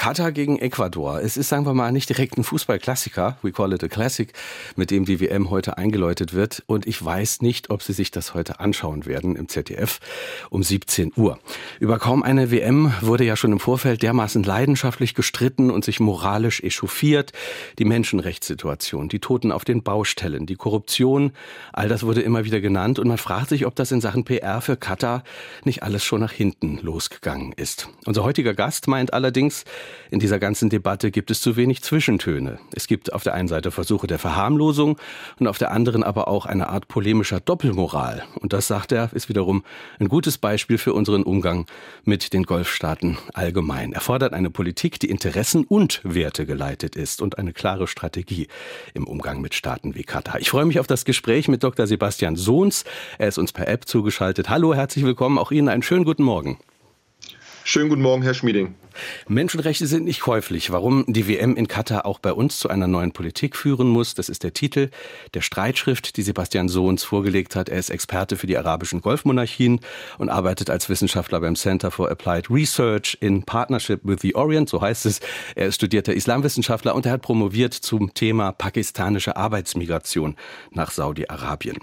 Katar gegen Ecuador. Es ist, sagen wir mal, nicht direkt ein Fußballklassiker, we call it a classic, mit dem die WM heute eingeläutet wird. Und ich weiß nicht, ob Sie sich das heute anschauen werden im ZDF um 17 Uhr. Über kaum eine WM wurde ja schon im Vorfeld dermaßen leidenschaftlich gestritten und sich moralisch echauffiert. Die Menschenrechtssituation, die Toten auf den Baustellen, die Korruption, all das wurde immer wieder genannt. Und man fragt sich, ob das in Sachen PR für Katar nicht alles schon nach hinten losgegangen ist. Unser heutiger Gast meint allerdings, in dieser ganzen Debatte gibt es zu wenig Zwischentöne. Es gibt auf der einen Seite Versuche der Verharmlosung und auf der anderen aber auch eine Art polemischer Doppelmoral. Und das, sagt er, ist wiederum ein gutes Beispiel für unseren Umgang mit den Golfstaaten allgemein. Er fordert eine Politik, die Interessen und Werte geleitet ist und eine klare Strategie im Umgang mit Staaten wie Katar. Ich freue mich auf das Gespräch mit Dr. Sebastian Sohns. Er ist uns per App zugeschaltet. Hallo, herzlich willkommen. Auch Ihnen einen schönen guten Morgen. Schönen guten Morgen, Herr Schmieding. Menschenrechte sind nicht käuflich. Warum die WM in Katar auch bei uns zu einer neuen Politik führen muss, das ist der Titel der Streitschrift, die Sebastian Sohns vorgelegt hat. Er ist Experte für die arabischen Golfmonarchien und arbeitet als Wissenschaftler beim Center for Applied Research in Partnership with the Orient, so heißt es. Er ist studierter Islamwissenschaftler und er hat promoviert zum Thema pakistanische Arbeitsmigration nach Saudi-Arabien.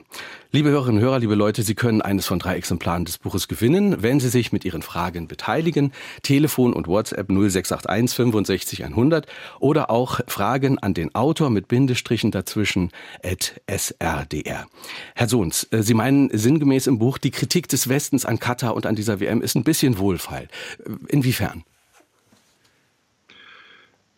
Liebe Hörerinnen und Hörer, liebe Leute, Sie können eines von drei Exemplaren des Buches gewinnen, wenn Sie sich mit Ihren Fragen beteiligen. Telefon und WhatsApp WhatsApp 0681 65 100 oder auch Fragen an den Autor mit Bindestrichen dazwischen at srdr. Herr Sohns, äh, Sie meinen sinngemäß im Buch, die Kritik des Westens an Katar und an dieser WM ist ein bisschen wohlfeil. Inwiefern?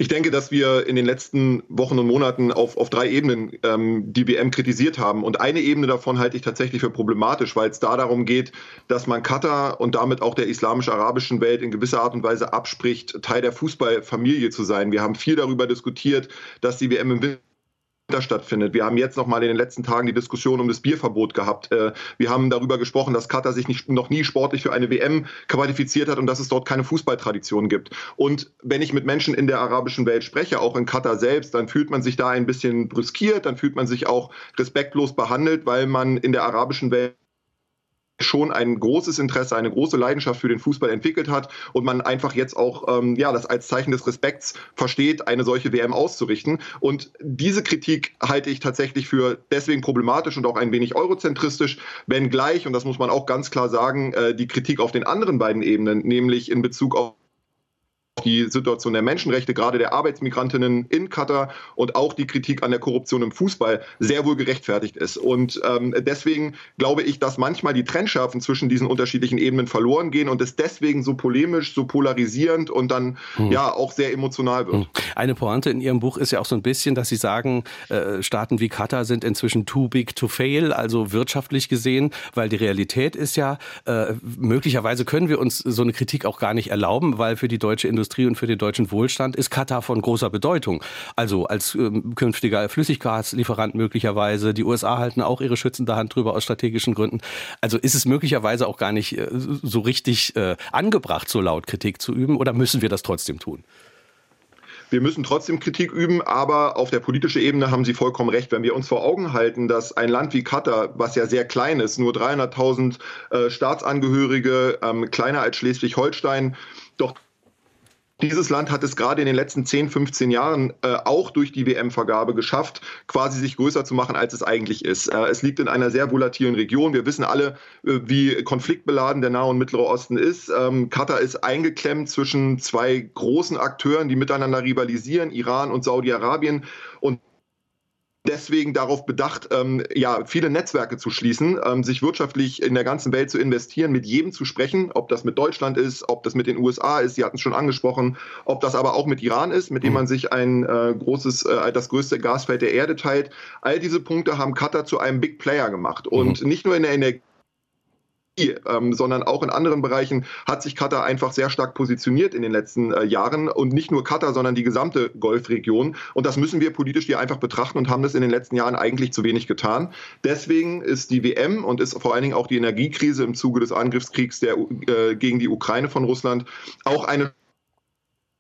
Ich denke, dass wir in den letzten Wochen und Monaten auf, auf drei Ebenen ähm, die WM kritisiert haben. Und eine Ebene davon halte ich tatsächlich für problematisch, weil es da darum geht, dass man Katar und damit auch der islamisch-arabischen Welt in gewisser Art und Weise abspricht, Teil der Fußballfamilie zu sein. Wir haben viel darüber diskutiert, dass die WM im stattfindet. Wir haben jetzt noch mal in den letzten Tagen die Diskussion um das Bierverbot gehabt. Äh, wir haben darüber gesprochen, dass Katar sich nicht, noch nie sportlich für eine WM qualifiziert hat und dass es dort keine Fußballtradition gibt. Und wenn ich mit Menschen in der arabischen Welt spreche, auch in Katar selbst, dann fühlt man sich da ein bisschen brüskiert, dann fühlt man sich auch respektlos behandelt, weil man in der arabischen Welt schon ein großes Interesse, eine große Leidenschaft für den Fußball entwickelt hat und man einfach jetzt auch ähm, ja, das als Zeichen des Respekts versteht, eine solche WM auszurichten. Und diese Kritik halte ich tatsächlich für deswegen problematisch und auch ein wenig eurozentristisch, wenngleich, und das muss man auch ganz klar sagen, äh, die Kritik auf den anderen beiden Ebenen, nämlich in Bezug auf die Situation der Menschenrechte, gerade der Arbeitsmigrantinnen in Katar und auch die Kritik an der Korruption im Fußball sehr wohl gerechtfertigt ist. Und ähm, deswegen glaube ich, dass manchmal die Trennschärfen zwischen diesen unterschiedlichen Ebenen verloren gehen und es deswegen so polemisch, so polarisierend und dann hm. ja auch sehr emotional wird. Hm. Eine Pointe in Ihrem Buch ist ja auch so ein bisschen, dass Sie sagen, äh, Staaten wie Katar sind inzwischen too big to fail, also wirtschaftlich gesehen, weil die Realität ist ja, äh, möglicherweise können wir uns so eine Kritik auch gar nicht erlauben, weil für die deutsche Industrie Industrie und für den deutschen Wohlstand ist Katar von großer Bedeutung. Also als ähm, künftiger Flüssiggaslieferant möglicherweise. Die USA halten auch ihre schützende Hand drüber aus strategischen Gründen. Also ist es möglicherweise auch gar nicht äh, so richtig äh, angebracht, so laut Kritik zu üben oder müssen wir das trotzdem tun? Wir müssen trotzdem Kritik üben, aber auf der politischen Ebene haben Sie vollkommen recht. Wenn wir uns vor Augen halten, dass ein Land wie Katar, was ja sehr klein ist, nur 300.000 äh, Staatsangehörige, ähm, kleiner als Schleswig-Holstein, doch dieses Land hat es gerade in den letzten 10, 15 Jahren äh, auch durch die WM-Vergabe geschafft, quasi sich größer zu machen, als es eigentlich ist. Äh, es liegt in einer sehr volatilen Region. Wir wissen alle, äh, wie konfliktbeladen der Nahe und Mittlere Osten ist. Ähm, Katar ist eingeklemmt zwischen zwei großen Akteuren, die miteinander rivalisieren, Iran und Saudi-Arabien. Und deswegen darauf bedacht, ähm, ja, viele Netzwerke zu schließen, ähm, sich wirtschaftlich in der ganzen Welt zu investieren, mit jedem zu sprechen, ob das mit Deutschland ist, ob das mit den USA ist, Sie hatten es schon angesprochen, ob das aber auch mit Iran ist, mit dem mhm. man sich ein äh, großes, äh, das größte Gasfeld der Erde teilt. All diese Punkte haben Katar zu einem Big Player gemacht. Und mhm. nicht nur in der Energie, ähm, sondern auch in anderen Bereichen hat sich Katar einfach sehr stark positioniert in den letzten äh, Jahren und nicht nur Katar, sondern die gesamte Golfregion. Und das müssen wir politisch hier einfach betrachten und haben das in den letzten Jahren eigentlich zu wenig getan. Deswegen ist die WM und ist vor allen Dingen auch die Energiekrise im Zuge des Angriffskriegs der, äh, gegen die Ukraine von Russland auch eine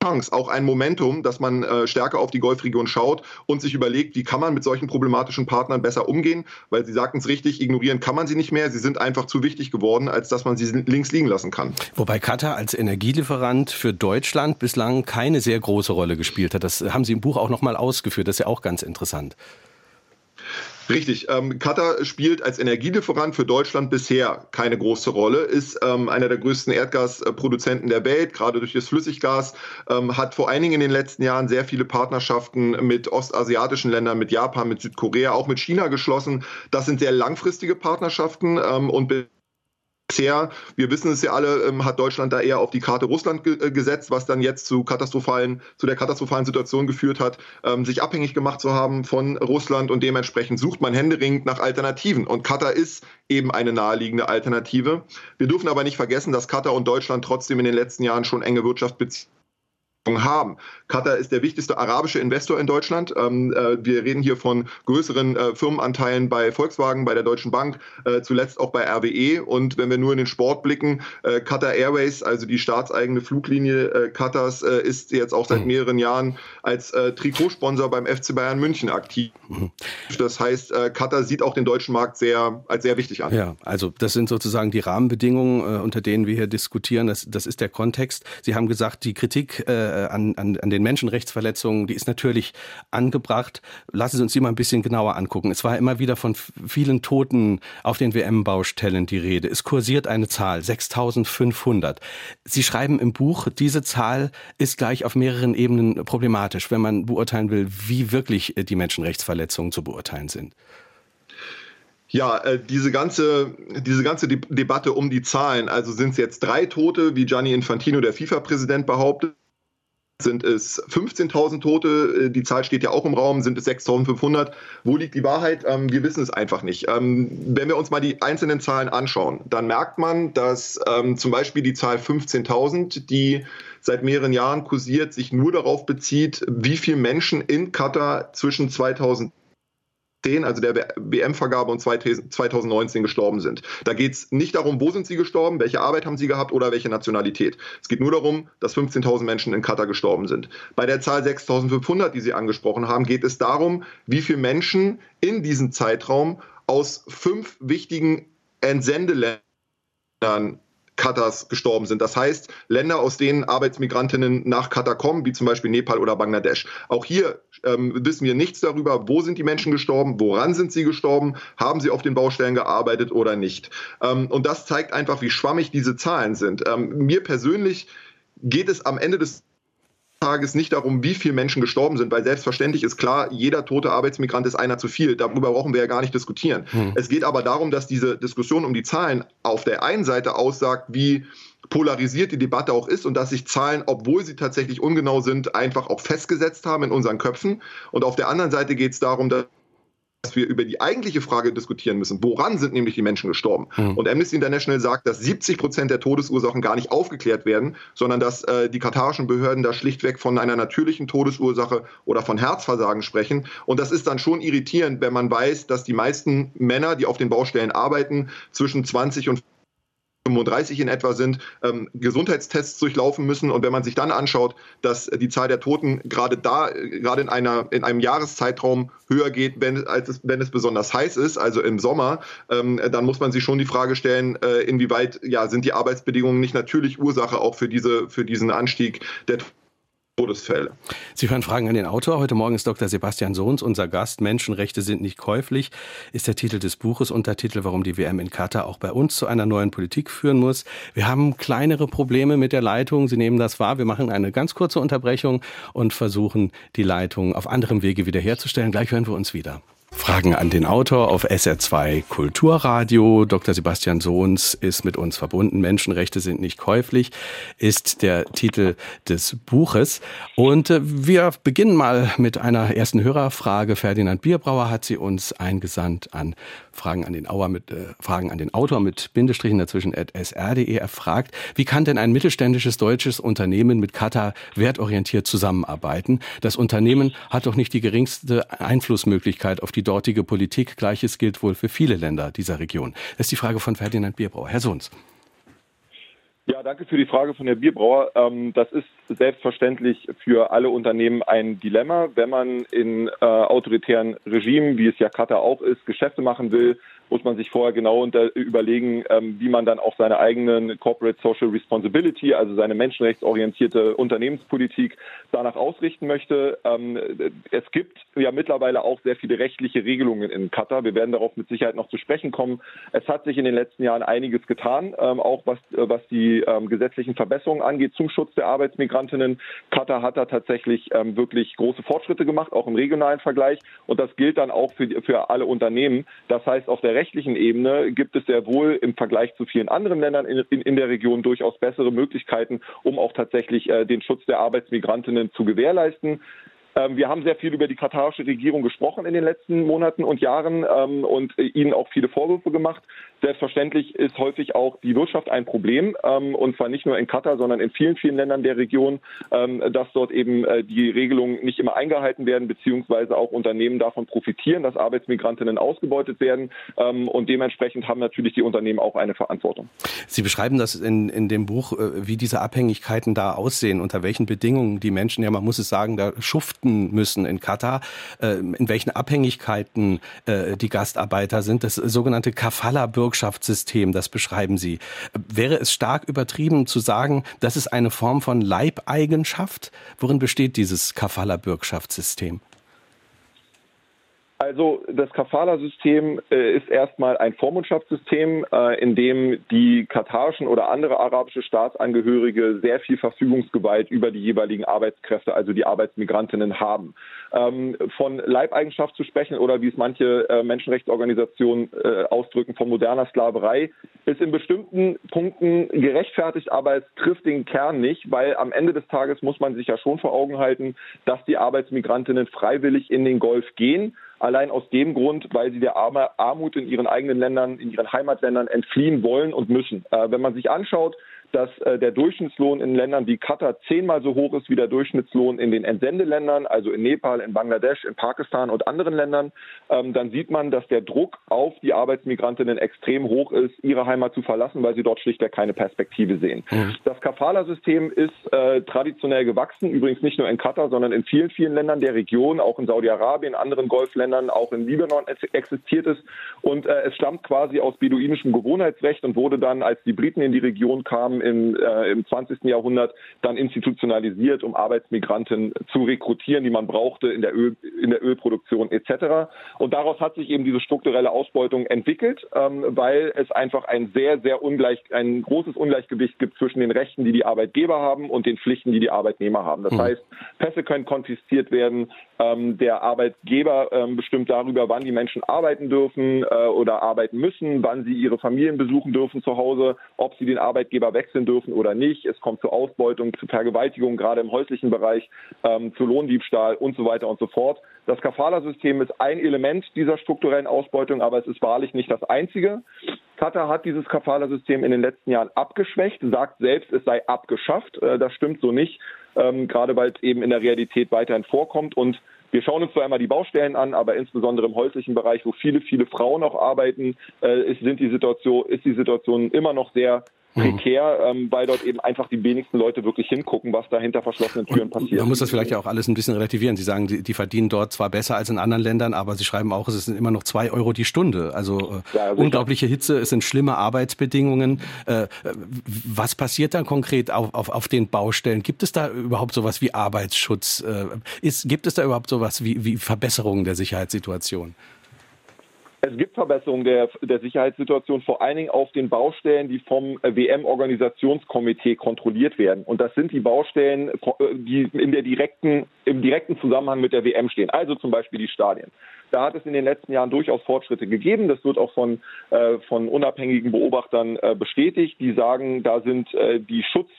Chance, auch ein Momentum, dass man äh, stärker auf die Golfregion schaut und sich überlegt, wie kann man mit solchen problematischen Partnern besser umgehen, weil Sie sagten es richtig, ignorieren kann man sie nicht mehr. Sie sind einfach zu wichtig geworden, als dass man sie links liegen lassen kann. Wobei Katar als Energielieferant für Deutschland bislang keine sehr große Rolle gespielt hat. Das haben Sie im Buch auch noch mal ausgeführt. Das ist ja auch ganz interessant. Richtig. Ähm, Katar spielt als Energielieferant für Deutschland bisher keine große Rolle, ist ähm, einer der größten Erdgasproduzenten der Welt, gerade durch das Flüssiggas, ähm, hat vor allen Dingen in den letzten Jahren sehr viele Partnerschaften mit ostasiatischen Ländern, mit Japan, mit Südkorea, auch mit China geschlossen. Das sind sehr langfristige Partnerschaften ähm, und Bisher, wir wissen es ja alle, ähm, hat Deutschland da eher auf die Karte Russland ge äh, gesetzt, was dann jetzt zu katastrophalen, zu der katastrophalen Situation geführt hat, ähm, sich abhängig gemacht zu haben von Russland und dementsprechend sucht man händeringend nach Alternativen. Und Katar ist eben eine naheliegende Alternative. Wir dürfen aber nicht vergessen, dass Katar und Deutschland trotzdem in den letzten Jahren schon enge Wirtschaftsbeziehungen haben. Katar ist der wichtigste arabische Investor in Deutschland. Ähm, äh, wir reden hier von größeren äh, Firmenanteilen bei Volkswagen, bei der Deutschen Bank, äh, zuletzt auch bei RWE. Und wenn wir nur in den Sport blicken, äh, Qatar Airways, also die staatseigene Fluglinie äh, Katars, äh, ist jetzt auch seit mhm. mehreren Jahren als Trikotsponsor beim FC Bayern München aktiv. Mhm. Das heißt, Katar sieht auch den deutschen Markt sehr als sehr wichtig an. Ja, also das sind sozusagen die Rahmenbedingungen, unter denen wir hier diskutieren. Das, das ist der Kontext. Sie haben gesagt, die Kritik an, an, an den Menschenrechtsverletzungen, die ist natürlich angebracht. Lassen Sie uns die mal ein bisschen genauer angucken. Es war immer wieder von vielen Toten auf den WM-Baustellen die Rede. Es kursiert eine Zahl, 6500. Sie schreiben im Buch, diese Zahl ist gleich auf mehreren Ebenen problematisch, wenn man beurteilen will, wie wirklich die Menschenrechtsverletzungen zu beurteilen sind. Ja, äh, diese ganze, diese ganze De Debatte um die Zahlen, also sind es jetzt drei Tote, wie Gianni Infantino, der FIFA-Präsident, behauptet, sind es 15.000 Tote, äh, die Zahl steht ja auch im Raum, sind es 6.500. Wo liegt die Wahrheit? Ähm, wir wissen es einfach nicht. Ähm, wenn wir uns mal die einzelnen Zahlen anschauen, dann merkt man, dass ähm, zum Beispiel die Zahl 15.000, die seit mehreren Jahren kursiert, sich nur darauf bezieht, wie viele Menschen in Katar zwischen 2000 also der WM-Vergabe und 2019 gestorben sind. Da geht es nicht darum, wo sind sie gestorben, welche Arbeit haben sie gehabt oder welche Nationalität. Es geht nur darum, dass 15.000 Menschen in Katar gestorben sind. Bei der Zahl 6.500, die Sie angesprochen haben, geht es darum, wie viele Menschen in diesem Zeitraum aus fünf wichtigen Entsendeländern Katars gestorben sind. Das heißt, Länder, aus denen Arbeitsmigrantinnen nach Katar kommen, wie zum Beispiel Nepal oder Bangladesch. Auch hier ähm, wissen wir nichts darüber, wo sind die Menschen gestorben, woran sind sie gestorben, haben sie auf den Baustellen gearbeitet oder nicht. Ähm, und das zeigt einfach, wie schwammig diese Zahlen sind. Ähm, mir persönlich geht es am Ende des Tages nicht darum, wie viele Menschen gestorben sind, weil selbstverständlich ist klar, jeder tote Arbeitsmigrant ist einer zu viel. Darüber brauchen wir ja gar nicht diskutieren. Hm. Es geht aber darum, dass diese Diskussion um die Zahlen auf der einen Seite aussagt, wie polarisiert die Debatte auch ist und dass sich Zahlen, obwohl sie tatsächlich ungenau sind, einfach auch festgesetzt haben in unseren Köpfen. Und auf der anderen Seite geht es darum, dass dass wir über die eigentliche Frage diskutieren müssen. Woran sind nämlich die Menschen gestorben? Mhm. Und Amnesty International sagt, dass 70 Prozent der Todesursachen gar nicht aufgeklärt werden, sondern dass äh, die katarischen Behörden da schlichtweg von einer natürlichen Todesursache oder von Herzversagen sprechen. Und das ist dann schon irritierend, wenn man weiß, dass die meisten Männer, die auf den Baustellen arbeiten, zwischen 20 und 35 in etwa sind, ähm, Gesundheitstests durchlaufen müssen. Und wenn man sich dann anschaut, dass die Zahl der Toten gerade da, gerade in, einer, in einem Jahreszeitraum höher geht, wenn, als es, wenn es besonders heiß ist, also im Sommer, ähm, dann muss man sich schon die Frage stellen, äh, inwieweit ja, sind die Arbeitsbedingungen nicht natürlich Ursache auch für, diese, für diesen Anstieg der Toten. Todesfälle. Sie hören Fragen an den Autor. Heute Morgen ist Dr. Sebastian Sohns unser Gast. Menschenrechte sind nicht käuflich, ist der Titel des Buches, Untertitel, warum die WM in Katar auch bei uns zu einer neuen Politik führen muss. Wir haben kleinere Probleme mit der Leitung. Sie nehmen das wahr. Wir machen eine ganz kurze Unterbrechung und versuchen, die Leitung auf anderem Wege wiederherzustellen. Gleich hören wir uns wieder. Fragen an den Autor auf SR2 Kulturradio. Dr. Sebastian Sohns ist mit uns verbunden. Menschenrechte sind nicht käuflich, ist der Titel des Buches. Und äh, wir beginnen mal mit einer ersten Hörerfrage. Ferdinand Bierbrauer hat sie uns eingesandt an Fragen an den, Auer mit, äh, Fragen an den Autor mit Bindestrichen dazwischen at sr.de. Er fragt, wie kann denn ein mittelständisches deutsches Unternehmen mit Katar wertorientiert zusammenarbeiten? Das Unternehmen hat doch nicht die geringste Einflussmöglichkeit auf die dortige Politik. Gleiches gilt wohl für viele Länder dieser Region. Das ist die Frage von Ferdinand Bierbrauer. Herr Sohns. Ja, danke für die Frage von Herrn Bierbrauer. Ähm, das ist selbstverständlich für alle Unternehmen ein Dilemma. Wenn man in äh, autoritären Regimen, wie es ja Katar auch ist, Geschäfte machen will, muss man sich vorher genau unter, überlegen, ähm, wie man dann auch seine eigenen Corporate Social Responsibility, also seine menschenrechtsorientierte Unternehmenspolitik danach ausrichten möchte. Ähm, es gibt ja mittlerweile auch sehr viele rechtliche Regelungen in Katar. Wir werden darauf mit Sicherheit noch zu sprechen kommen. Es hat sich in den letzten Jahren einiges getan, ähm, auch was, was die ähm, gesetzlichen Verbesserungen angeht zum Schutz der Arbeitsmigrantinnen. Katar hat da tatsächlich wirklich große Fortschritte gemacht, auch im regionalen Vergleich. Und das gilt dann auch für, für alle Unternehmen. Das heißt, auf der rechtlichen Ebene gibt es sehr wohl im Vergleich zu vielen anderen Ländern in, in, in der Region durchaus bessere Möglichkeiten, um auch tatsächlich äh, den Schutz der Arbeitsmigrantinnen zu gewährleisten. Ähm, wir haben sehr viel über die katarische Regierung gesprochen in den letzten Monaten und Jahren ähm, und äh, ihnen auch viele Vorwürfe gemacht. Selbstverständlich ist häufig auch die Wirtschaft ein Problem ähm, und zwar nicht nur in Katar, sondern in vielen, vielen Ländern der Region, dass dort eben äh, die Regelungen nicht immer eingehalten werden, beziehungsweise auch Unternehmen davon profitieren, dass Arbeitsmigrantinnen ausgebeutet werden und dementsprechend haben natürlich die Unternehmen auch eine Verantwortung. Sie beschreiben das in, in dem Buch, äh, wie diese Abhängigkeiten da aussehen, unter welchen Bedingungen die Menschen, ja man muss es sagen, da schuften achten müssen in Katar, äh, in welchen Abhängigkeiten äh, die Gastarbeiter sind. Das sogenannte Kafala-Bürgschaftssystem, das beschreiben Sie. Wäre es stark übertrieben zu sagen, das ist eine Form von Leibeigenschaft? Worin besteht dieses Kafala-Bürgschaftssystem? Also das Kafala-System äh, ist erstmal ein Vormundschaftssystem, äh, in dem die katarischen oder andere arabische Staatsangehörige sehr viel Verfügungsgewalt über die jeweiligen Arbeitskräfte, also die Arbeitsmigrantinnen haben. Ähm, von Leibeigenschaft zu sprechen oder wie es manche äh, Menschenrechtsorganisationen äh, ausdrücken, von moderner Sklaverei, ist in bestimmten Punkten gerechtfertigt, aber es trifft den Kern nicht, weil am Ende des Tages muss man sich ja schon vor Augen halten, dass die Arbeitsmigrantinnen freiwillig in den Golf gehen Allein aus dem Grund, weil sie der Armut in ihren eigenen Ländern, in ihren Heimatländern entfliehen wollen und müssen. Äh, wenn man sich anschaut, dass äh, der Durchschnittslohn in Ländern wie Katar zehnmal so hoch ist wie der Durchschnittslohn in den Entsendeländern, also in Nepal, in Bangladesch, in Pakistan und anderen Ländern, ähm, dann sieht man, dass der Druck auf die Arbeitsmigrantinnen extrem hoch ist, ihre Heimat zu verlassen, weil sie dort schlichtweg keine Perspektive sehen. Mhm. Das Kafala-System ist äh, traditionell gewachsen, übrigens nicht nur in Katar, sondern in vielen, vielen Ländern der Region, auch in Saudi-Arabien, anderen Golfländern, auch in Libanon existiert es. Und äh, es stammt quasi aus beduinischem Gewohnheitsrecht und wurde dann, als die Briten in die Region kamen, im, äh, im 20. Jahrhundert dann institutionalisiert, um Arbeitsmigranten zu rekrutieren, die man brauchte in der, Öl, in der Ölproduktion etc. Und daraus hat sich eben diese strukturelle Ausbeutung entwickelt, ähm, weil es einfach ein sehr, sehr ungleich, ein großes Ungleichgewicht gibt zwischen den Rechten, die die Arbeitgeber haben und den Pflichten, die die Arbeitnehmer haben. Das mhm. heißt, Pässe können konfisziert werden, ähm, der Arbeitgeber ähm, bestimmt darüber, wann die Menschen arbeiten dürfen äh, oder arbeiten müssen, wann sie ihre Familien besuchen dürfen zu Hause, ob sie den Arbeitgeber wechseln dürfen oder nicht. Es kommt zu Ausbeutung, zu Vergewaltigung, gerade im häuslichen Bereich, ähm, zu Lohndiebstahl und so weiter und so fort. Das Kafala-System ist ein Element dieser strukturellen Ausbeutung, aber es ist wahrlich nicht das einzige. Katar hat dieses Kafala-System in den letzten Jahren abgeschwächt, sagt selbst, es sei abgeschafft. Äh, das stimmt so nicht ähm, gerade weil es eben in der Realität weiterhin vorkommt. Und wir schauen uns zwar einmal die Baustellen an, aber insbesondere im häuslichen Bereich, wo viele, viele Frauen auch arbeiten, äh, ist, sind die Situation, ist die Situation immer noch sehr. Prekär, ähm, weil dort eben einfach die wenigsten Leute wirklich hingucken, was da hinter verschlossenen Türen passiert. Man muss das vielleicht ja auch alles ein bisschen relativieren. Sie sagen, die, die, verdienen dort zwar besser als in anderen Ländern, aber Sie schreiben auch, es sind immer noch zwei Euro die Stunde. Also äh, ja, unglaubliche Hitze, es sind schlimme Arbeitsbedingungen. Äh, was passiert dann konkret auf, auf, auf den Baustellen? Gibt es da überhaupt sowas wie Arbeitsschutz? Äh, ist, gibt es da überhaupt sowas wie, wie Verbesserungen der Sicherheitssituation? Es gibt Verbesserungen der, der Sicherheitssituation, vor allen Dingen auf den Baustellen, die vom WM-Organisationskomitee kontrolliert werden. Und das sind die Baustellen, die in der direkten, im direkten Zusammenhang mit der WM stehen. Also zum Beispiel die Stadien. Da hat es in den letzten Jahren durchaus Fortschritte gegeben. Das wird auch von, äh, von unabhängigen Beobachtern äh, bestätigt. Die sagen, da sind äh, die Schutz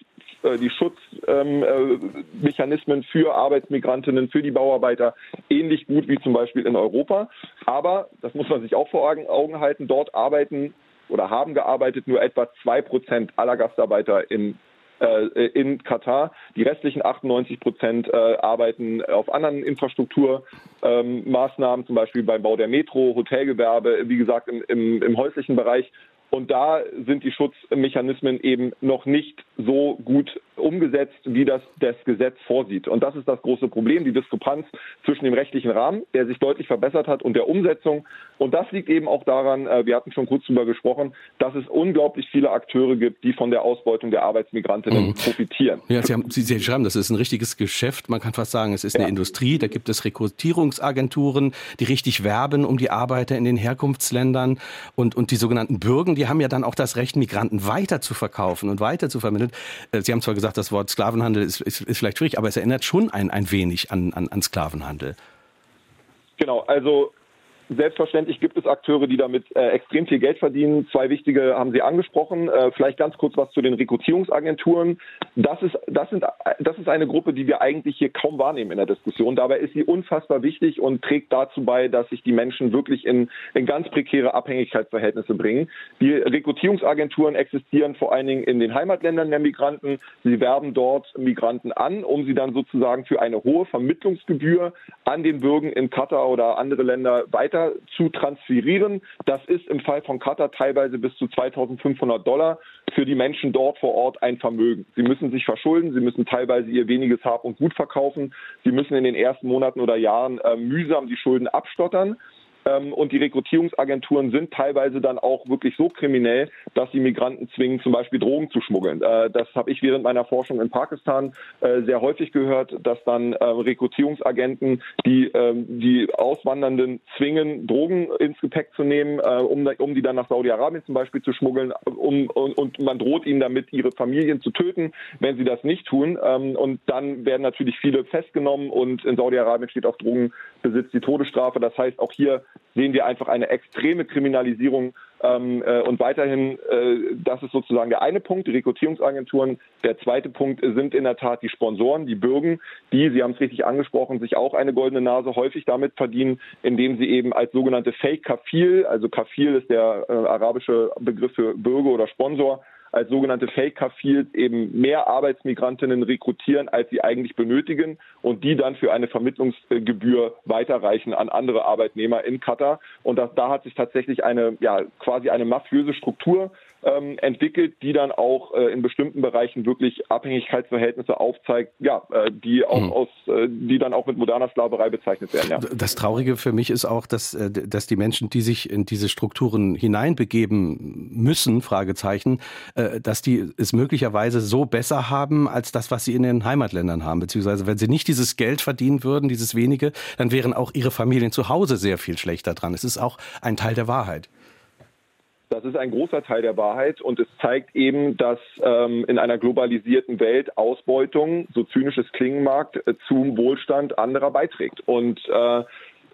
die Schutzmechanismen ähm, äh, für Arbeitsmigrantinnen, für die Bauarbeiter ähnlich gut wie zum Beispiel in Europa. Aber, das muss man sich auch vor Augen halten, dort arbeiten oder haben gearbeitet nur etwa zwei Prozent aller Gastarbeiter in äh, in Katar. Die restlichen 98 Prozent äh, arbeiten auf anderen Infrastrukturmaßnahmen, ähm, zum Beispiel beim Bau der Metro, Hotelgewerbe, wie gesagt im, im, im häuslichen Bereich. Und da sind die Schutzmechanismen eben noch nicht so gut umgesetzt, wie das das Gesetz vorsieht. Und das ist das große Problem, die Diskrepanz zwischen dem rechtlichen Rahmen, der sich deutlich verbessert hat, und der Umsetzung. Und das liegt eben auch daran, äh, wir hatten schon kurz darüber gesprochen, dass es unglaublich viele Akteure gibt, die von der Ausbeutung der Arbeitsmigrantinnen mhm. profitieren. Ja, Sie, haben, Sie, Sie schreiben, das ist ein richtiges Geschäft. Man kann fast sagen, es ist eine ja. Industrie. Da gibt es Rekrutierungsagenturen, die richtig werben um die Arbeiter in den Herkunftsländern und, und die sogenannten Bürgen, die haben ja dann auch das Recht, Migranten weiter zu verkaufen und weiter zu vermitteln. Äh, Sie haben zwar gesagt, das Wort Sklavenhandel ist, ist, ist vielleicht schwierig, aber es erinnert schon ein, ein wenig an, an, an Sklavenhandel. Genau, also Selbstverständlich gibt es Akteure, die damit äh, extrem viel Geld verdienen. Zwei wichtige haben Sie angesprochen. Äh, vielleicht ganz kurz was zu den Rekrutierungsagenturen. Das ist, das, sind, das ist eine Gruppe, die wir eigentlich hier kaum wahrnehmen in der Diskussion. Dabei ist sie unfassbar wichtig und trägt dazu bei, dass sich die Menschen wirklich in, in ganz prekäre Abhängigkeitsverhältnisse bringen. Die Rekrutierungsagenturen existieren vor allen Dingen in den Heimatländern der Migranten. Sie werben dort Migranten an, um sie dann sozusagen für eine hohe Vermittlungsgebühr an den Bürgen in Katar oder andere Länder weiter weiter zu transferieren. Das ist im Fall von Katar teilweise bis zu 2500 Dollar für die Menschen dort vor Ort ein Vermögen. Sie müssen sich verschulden, sie müssen teilweise ihr weniges Hab und Gut verkaufen, sie müssen in den ersten Monaten oder Jahren äh, mühsam die Schulden abstottern. Ähm, und die Rekrutierungsagenturen sind teilweise dann auch wirklich so kriminell, dass sie Migranten zwingen, zum Beispiel Drogen zu schmuggeln. Äh, das habe ich während meiner Forschung in Pakistan äh, sehr häufig gehört, dass dann äh, Rekrutierungsagenten die, ähm, die Auswandernden zwingen, Drogen ins Gepäck zu nehmen, um, um die dann nach Saudi-Arabien zum Beispiel zu schmuggeln. Um, und, und, man droht ihnen damit, ihre Familien zu töten, wenn sie das nicht tun. Ähm, und dann werden natürlich viele festgenommen und in Saudi-Arabien steht auf Drogenbesitz die Todesstrafe. Das heißt, auch hier sehen wir einfach eine extreme Kriminalisierung ähm, äh, und weiterhin, äh, das ist sozusagen der eine Punkt, die Rekrutierungsagenturen. Der zweite Punkt sind in der Tat die Sponsoren, die Bürgen, die, Sie haben es richtig angesprochen, sich auch eine goldene Nase häufig damit verdienen, indem sie eben als sogenannte Fake Kafil, also Kafil ist der äh, arabische Begriff für Bürger oder Sponsor, als sogenannte Fake-Kafils eben mehr Arbeitsmigrantinnen rekrutieren, als sie eigentlich benötigen und die dann für eine Vermittlungsgebühr weiterreichen an andere Arbeitnehmer in Katar. Und das, da hat sich tatsächlich eine, ja, quasi eine mafiöse Struktur ähm, entwickelt, die dann auch äh, in bestimmten Bereichen wirklich Abhängigkeitsverhältnisse aufzeigt, ja, äh, die auch mhm. aus, äh, die dann auch mit moderner Sklaverei bezeichnet werden. Ja. Das Traurige für mich ist auch, dass, äh, dass die Menschen, die sich in diese Strukturen hineinbegeben müssen, Fragezeichen, äh, dass die es möglicherweise so besser haben als das, was sie in den Heimatländern haben. Beziehungsweise wenn sie nicht dieses Geld verdienen würden, dieses wenige, dann wären auch ihre Familien zu Hause sehr viel schlechter dran. Es ist auch ein Teil der Wahrheit. Das ist ein großer Teil der Wahrheit und es zeigt eben, dass ähm, in einer globalisierten Welt Ausbeutung, so zynisch es klingen mag, äh, zum Wohlstand anderer beiträgt. Und äh,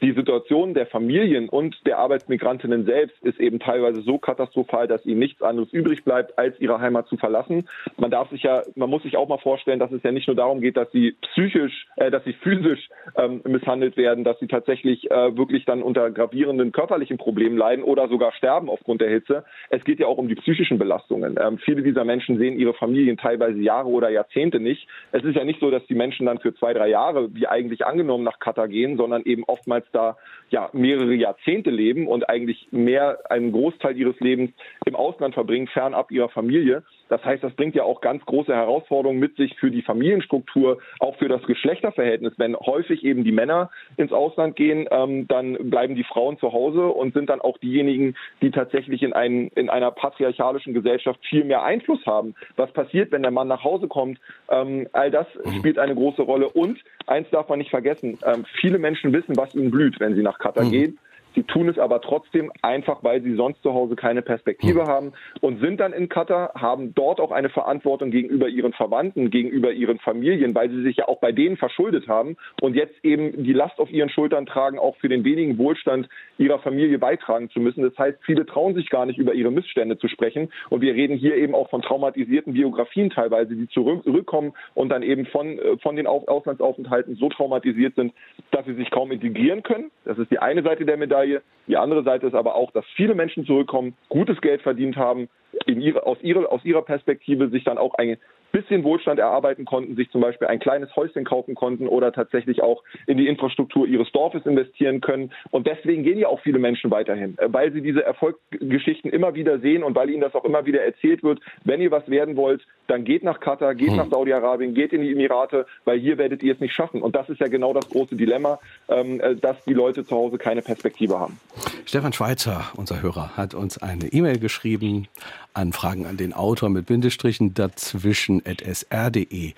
die Situation der Familien und der Arbeitsmigrantinnen selbst ist eben teilweise so katastrophal, dass ihnen nichts anderes übrig bleibt, als ihre Heimat zu verlassen. Man darf sich ja, man muss sich auch mal vorstellen, dass es ja nicht nur darum geht, dass sie psychisch, äh, dass sie physisch ähm, misshandelt werden, dass sie tatsächlich äh, wirklich dann unter gravierenden körperlichen Problemen leiden oder sogar sterben aufgrund der Hitze. Es geht ja auch um die psychischen Belastungen. Ähm, viele dieser Menschen sehen ihre Familien teilweise Jahre oder Jahrzehnte nicht. Es ist ja nicht so, dass die Menschen dann für zwei, drei Jahre, wie eigentlich angenommen, nach Katar gehen, sondern eben oftmals da ja mehrere Jahrzehnte leben und eigentlich mehr einen Großteil ihres Lebens im Ausland verbringen, fernab ihrer Familie. Das heißt, das bringt ja auch ganz große Herausforderungen mit sich für die Familienstruktur, auch für das Geschlechterverhältnis. Wenn häufig eben die Männer ins Ausland gehen, ähm, dann bleiben die Frauen zu Hause und sind dann auch diejenigen, die tatsächlich in, ein, in einer patriarchalischen Gesellschaft viel mehr Einfluss haben. Was passiert, wenn der Mann nach Hause kommt? Ähm, all das mhm. spielt eine große Rolle. Und eins darf man nicht vergessen, ähm, viele Menschen wissen, was ihnen blüht, wenn sie nach Katar mhm. gehen. Sie tun es aber trotzdem einfach, weil sie sonst zu Hause keine Perspektive mhm. haben und sind dann in Katar, haben dort auch eine Verantwortung gegenüber ihren Verwandten, gegenüber ihren Familien, weil sie sich ja auch bei denen verschuldet haben und jetzt eben die Last auf ihren Schultern tragen, auch für den wenigen Wohlstand ihrer Familie beitragen zu müssen. Das heißt, viele trauen sich gar nicht über ihre Missstände zu sprechen und wir reden hier eben auch von traumatisierten Biografien teilweise, die zurückkommen und dann eben von, äh, von den Auslandsaufenthalten so traumatisiert sind, dass sie sich kaum integrieren können. Das ist die eine Seite der Medaille. Medaille. Die andere Seite ist aber auch, dass viele Menschen zurückkommen, gutes Geld verdient haben, ihre, aus, ihrer, aus ihrer Perspektive sich dann auch ein, bisschen Wohlstand erarbeiten konnten, sich zum Beispiel ein kleines Häuschen kaufen konnten oder tatsächlich auch in die Infrastruktur ihres Dorfes investieren können. Und deswegen gehen ja auch viele Menschen weiterhin, äh, weil sie diese Erfolgsgeschichten immer wieder sehen und weil ihnen das auch immer wieder erzählt wird, wenn ihr was werden wollt, dann geht nach Katar, geht hm. nach Saudi-Arabien, geht in die Emirate, weil hier werdet ihr es nicht schaffen. Und das ist ja genau das große Dilemma, ähm, äh, dass die Leute zu Hause keine Perspektive haben. Stefan Schweitzer, unser Hörer, hat uns eine E-Mail geschrieben an Fragen an den Autor mit Bindestrichen dazwischen sr.de.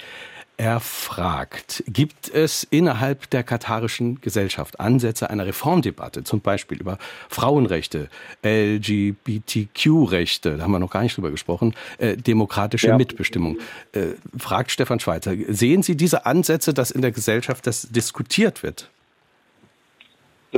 Er fragt, gibt es innerhalb der katarischen Gesellschaft Ansätze einer Reformdebatte, zum Beispiel über Frauenrechte, LGBTQ-Rechte, da haben wir noch gar nicht drüber gesprochen, äh, demokratische ja. Mitbestimmung? Äh, fragt Stefan Schweitzer. Sehen Sie diese Ansätze, dass in der Gesellschaft das diskutiert wird?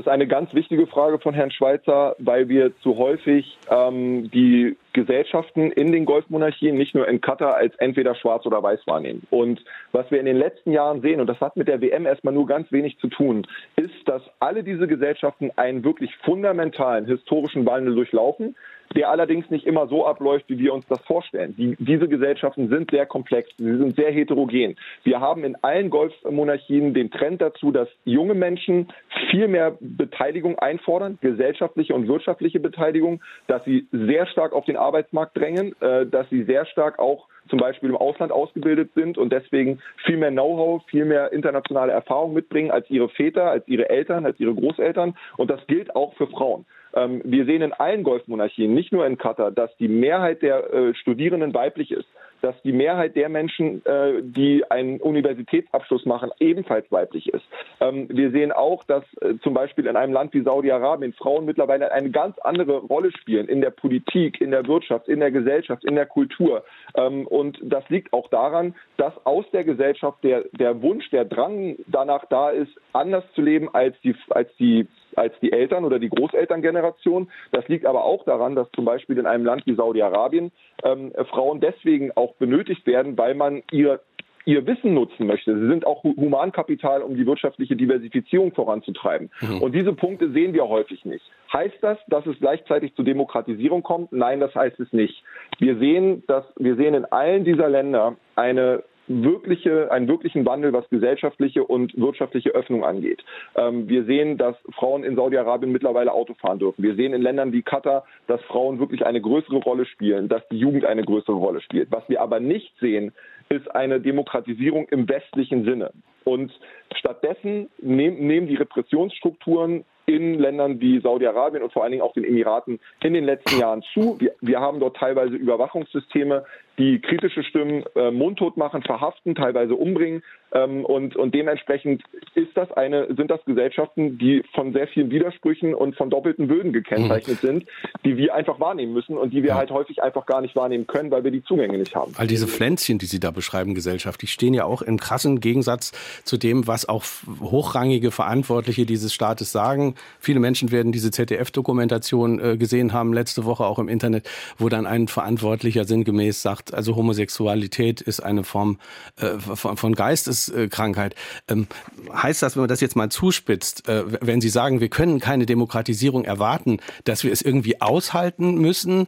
Das ist eine ganz wichtige Frage von Herrn Schweitzer, weil wir zu häufig ähm, die Gesellschaften in den Golfmonarchien, nicht nur in Katar, als entweder schwarz oder weiß wahrnehmen. Und was wir in den letzten Jahren sehen, und das hat mit der WM erstmal nur ganz wenig zu tun, ist, dass alle diese Gesellschaften einen wirklich fundamentalen historischen Wandel durchlaufen, der allerdings nicht immer so abläuft, wie wir uns das vorstellen. Die, diese Gesellschaften sind sehr komplex, sie sind sehr heterogen. Wir haben in allen Golfmonarchien den Trend dazu, dass junge Menschen viel mehr Beteiligung einfordern, gesellschaftliche und wirtschaftliche Beteiligung, dass sie sehr stark auf den Arbeitsmarkt drängen, äh, dass sie sehr stark auch zum Beispiel im Ausland ausgebildet sind und deswegen viel mehr Know-how, viel mehr internationale Erfahrung mitbringen als ihre Väter, als ihre Eltern, als ihre Großeltern. Und das gilt auch für Frauen. Ähm, wir sehen in allen Golfmonarchien, nicht nur in Katar, dass die Mehrheit der äh, Studierenden weiblich ist, dass die Mehrheit der Menschen, äh, die einen Universitätsabschluss machen, ebenfalls weiblich ist. Ähm, wir sehen auch, dass äh, zum Beispiel in einem Land wie Saudi-Arabien Frauen mittlerweile eine ganz andere Rolle spielen in der Politik, in der Wirtschaft, in der Gesellschaft, in der Kultur. Ähm, und das liegt auch daran, dass aus der Gesellschaft der, der Wunsch, der Drang danach da ist, anders zu leben als die, als die als die Eltern oder die Großelterngeneration. Das liegt aber auch daran, dass zum Beispiel in einem Land wie Saudi-Arabien ähm, Frauen deswegen auch benötigt werden, weil man ihr ihr Wissen nutzen möchte. Sie sind auch Humankapital, um die wirtschaftliche Diversifizierung voranzutreiben. Mhm. Und diese Punkte sehen wir häufig nicht. Heißt das, dass es gleichzeitig zur Demokratisierung kommt? Nein, das heißt es nicht. Wir sehen, dass wir sehen in allen dieser Länder eine wirkliche, einen wirklichen Wandel, was gesellschaftliche und wirtschaftliche Öffnung angeht. Ähm, wir sehen, dass Frauen in Saudi-Arabien mittlerweile Auto fahren dürfen. Wir sehen in Ländern wie Katar, dass Frauen wirklich eine größere Rolle spielen, dass die Jugend eine größere Rolle spielt. Was wir aber nicht sehen, ist eine Demokratisierung im westlichen Sinne. Und stattdessen nehmen, nehmen die Repressionsstrukturen in Ländern wie Saudi-Arabien und vor allen Dingen auch den Emiraten in den letzten Jahren zu. Wir, wir haben dort teilweise Überwachungssysteme, die kritische Stimmen äh, mundtot machen, verhaften, teilweise umbringen. Ähm, und, und dementsprechend ist das eine, sind das Gesellschaften, die von sehr vielen Widersprüchen und von doppelten Böden gekennzeichnet mhm. sind, die wir einfach wahrnehmen müssen und die wir ja. halt häufig einfach gar nicht wahrnehmen können, weil wir die Zugänge nicht haben. All diese Pflänzchen, die Sie da beschreiben, gesellschaftlich, stehen ja auch im krassen Gegensatz zu dem, was auch hochrangige Verantwortliche dieses Staates sagen. Viele Menschen werden diese ZDF-Dokumentation äh, gesehen haben, letzte Woche auch im Internet, wo dann ein Verantwortlicher sinngemäß sagt, also Homosexualität ist eine Form äh, von, von Geisteskrankheit. Ähm, heißt das, wenn man das jetzt mal zuspitzt, äh, wenn Sie sagen, wir können keine Demokratisierung erwarten, dass wir es irgendwie aushalten müssen,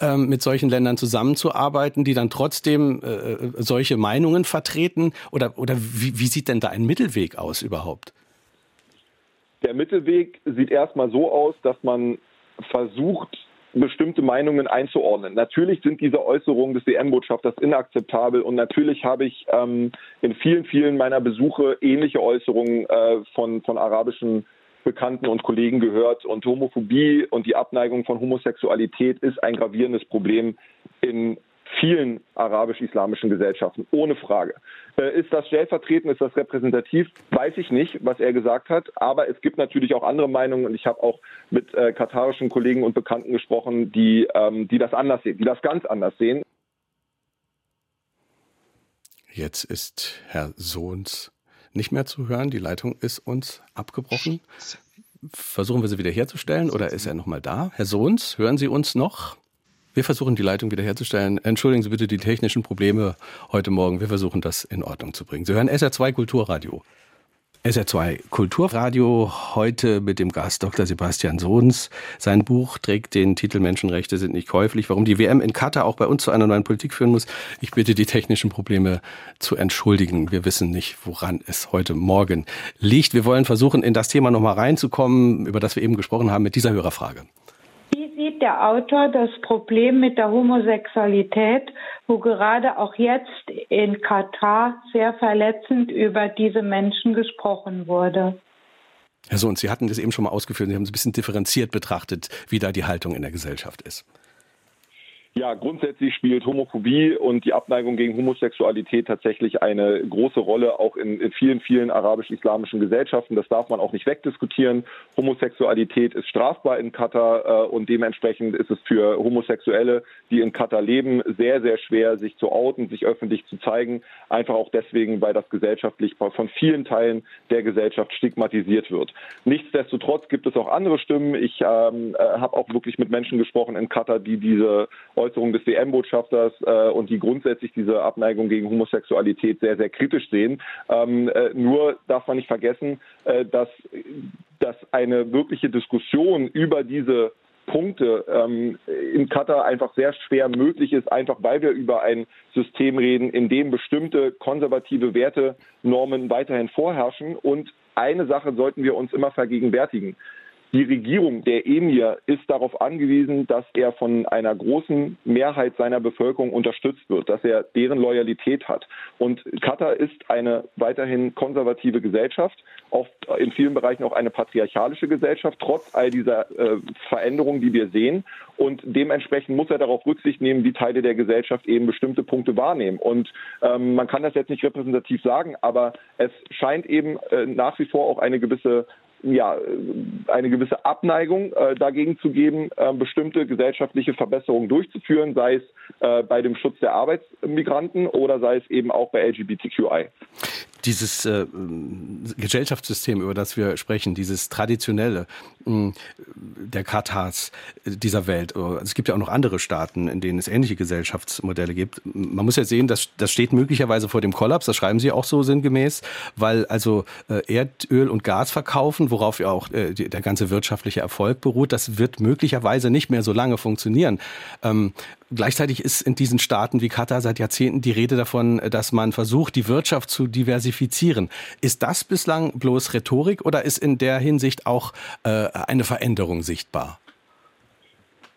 äh, mit solchen Ländern zusammenzuarbeiten, die dann trotzdem äh, solche Meinungen vertreten? Oder, oder wie, wie sieht denn da ein Mittelweg aus überhaupt? Der Mittelweg sieht erstmal so aus, dass man versucht, bestimmte Meinungen einzuordnen. Natürlich sind diese Äußerungen des WM-Botschafters inakzeptabel und natürlich habe ich ähm, in vielen, vielen meiner Besuche ähnliche Äußerungen äh, von, von arabischen Bekannten und Kollegen gehört. Und Homophobie und die Abneigung von Homosexualität ist ein gravierendes Problem in vielen arabisch-islamischen Gesellschaften, ohne Frage. Äh, ist das stellvertretend, ist das repräsentativ? Weiß ich nicht, was er gesagt hat, aber es gibt natürlich auch andere Meinungen und ich habe auch mit äh, katarischen Kollegen und Bekannten gesprochen, die, ähm, die das anders sehen, die das ganz anders sehen. Jetzt ist Herr Sohns nicht mehr zu hören. Die Leitung ist uns abgebrochen. Versuchen wir sie wieder herzustellen oder ist er noch mal da? Herr Sohns, hören Sie uns noch? Wir versuchen die Leitung wiederherzustellen. Entschuldigen Sie bitte die technischen Probleme heute Morgen. Wir versuchen das in Ordnung zu bringen. Sie hören SR2 Kulturradio. SR2 Kulturradio heute mit dem Gast Dr. Sebastian Sohns. Sein Buch trägt den Titel Menschenrechte sind nicht käuflich. Warum die WM in Katar auch bei uns zu einer neuen Politik führen muss. Ich bitte die technischen Probleme zu entschuldigen. Wir wissen nicht, woran es heute Morgen liegt. Wir wollen versuchen, in das Thema nochmal reinzukommen, über das wir eben gesprochen haben, mit dieser Hörerfrage sieht der Autor das Problem mit der Homosexualität, wo gerade auch jetzt in Katar sehr verletzend über diese Menschen gesprochen wurde. Herr Sohn, Sie hatten das eben schon mal ausgeführt, Sie haben es ein bisschen differenziert betrachtet, wie da die Haltung in der Gesellschaft ist. Ja, grundsätzlich spielt Homophobie und die Abneigung gegen Homosexualität tatsächlich eine große Rolle, auch in, vielen, vielen arabisch-islamischen Gesellschaften. Das darf man auch nicht wegdiskutieren. Homosexualität ist strafbar in Katar äh, und dementsprechend ist es für Homosexuelle, die in Katar leben, sehr, sehr schwer, sich zu outen, sich öffentlich zu zeigen. Einfach auch deswegen, weil das gesellschaftlich von vielen Teilen der Gesellschaft stigmatisiert wird. Nichtsdestotrotz gibt es auch andere Stimmen. Ich ähm, äh, habe auch wirklich mit Menschen gesprochen in Katar, die diese Äußerung des WM-Botschafters äh, und die grundsätzlich diese Abneigung gegen Homosexualität sehr, sehr kritisch sehen. Ähm, äh, nur darf man nicht vergessen, äh, dass, dass eine wirkliche Diskussion über diese Punkte ähm, in Katar einfach sehr schwer möglich ist, einfach weil wir über ein System reden, in dem bestimmte konservative Wertenormen weiterhin vorherrschen. Und eine Sache sollten wir uns immer vergegenwärtigen. Die Regierung der Emir ist darauf angewiesen, dass er von einer großen Mehrheit seiner Bevölkerung unterstützt wird, dass er deren Loyalität hat. Und Katar ist eine weiterhin konservative Gesellschaft, oft in vielen Bereichen auch eine patriarchalische Gesellschaft, trotz all dieser äh, Veränderungen, die wir sehen. Und dementsprechend muss er darauf Rücksicht nehmen, wie Teile der Gesellschaft eben bestimmte Punkte wahrnehmen. Und ähm, man kann das jetzt nicht repräsentativ sagen, aber es scheint eben äh, nach wie vor auch eine gewisse ja, eine gewisse Abneigung äh, dagegen zu geben, äh, bestimmte gesellschaftliche Verbesserungen durchzuführen, sei es äh, bei dem Schutz der Arbeitsmigranten oder sei es eben auch bei LGBTQI dieses äh, Gesellschaftssystem, über das wir sprechen, dieses traditionelle mh, der Katars dieser Welt. Oh, es gibt ja auch noch andere Staaten, in denen es ähnliche Gesellschaftsmodelle gibt. Man muss ja sehen, das, das steht möglicherweise vor dem Kollaps, das schreiben Sie auch so sinngemäß, weil also äh, Erdöl und Gas verkaufen, worauf ja auch äh, die, der ganze wirtschaftliche Erfolg beruht, das wird möglicherweise nicht mehr so lange funktionieren. Ähm, Gleichzeitig ist in diesen Staaten wie Katar seit Jahrzehnten die Rede davon, dass man versucht, die Wirtschaft zu diversifizieren. Ist das bislang bloß Rhetorik oder ist in der Hinsicht auch äh, eine Veränderung sichtbar?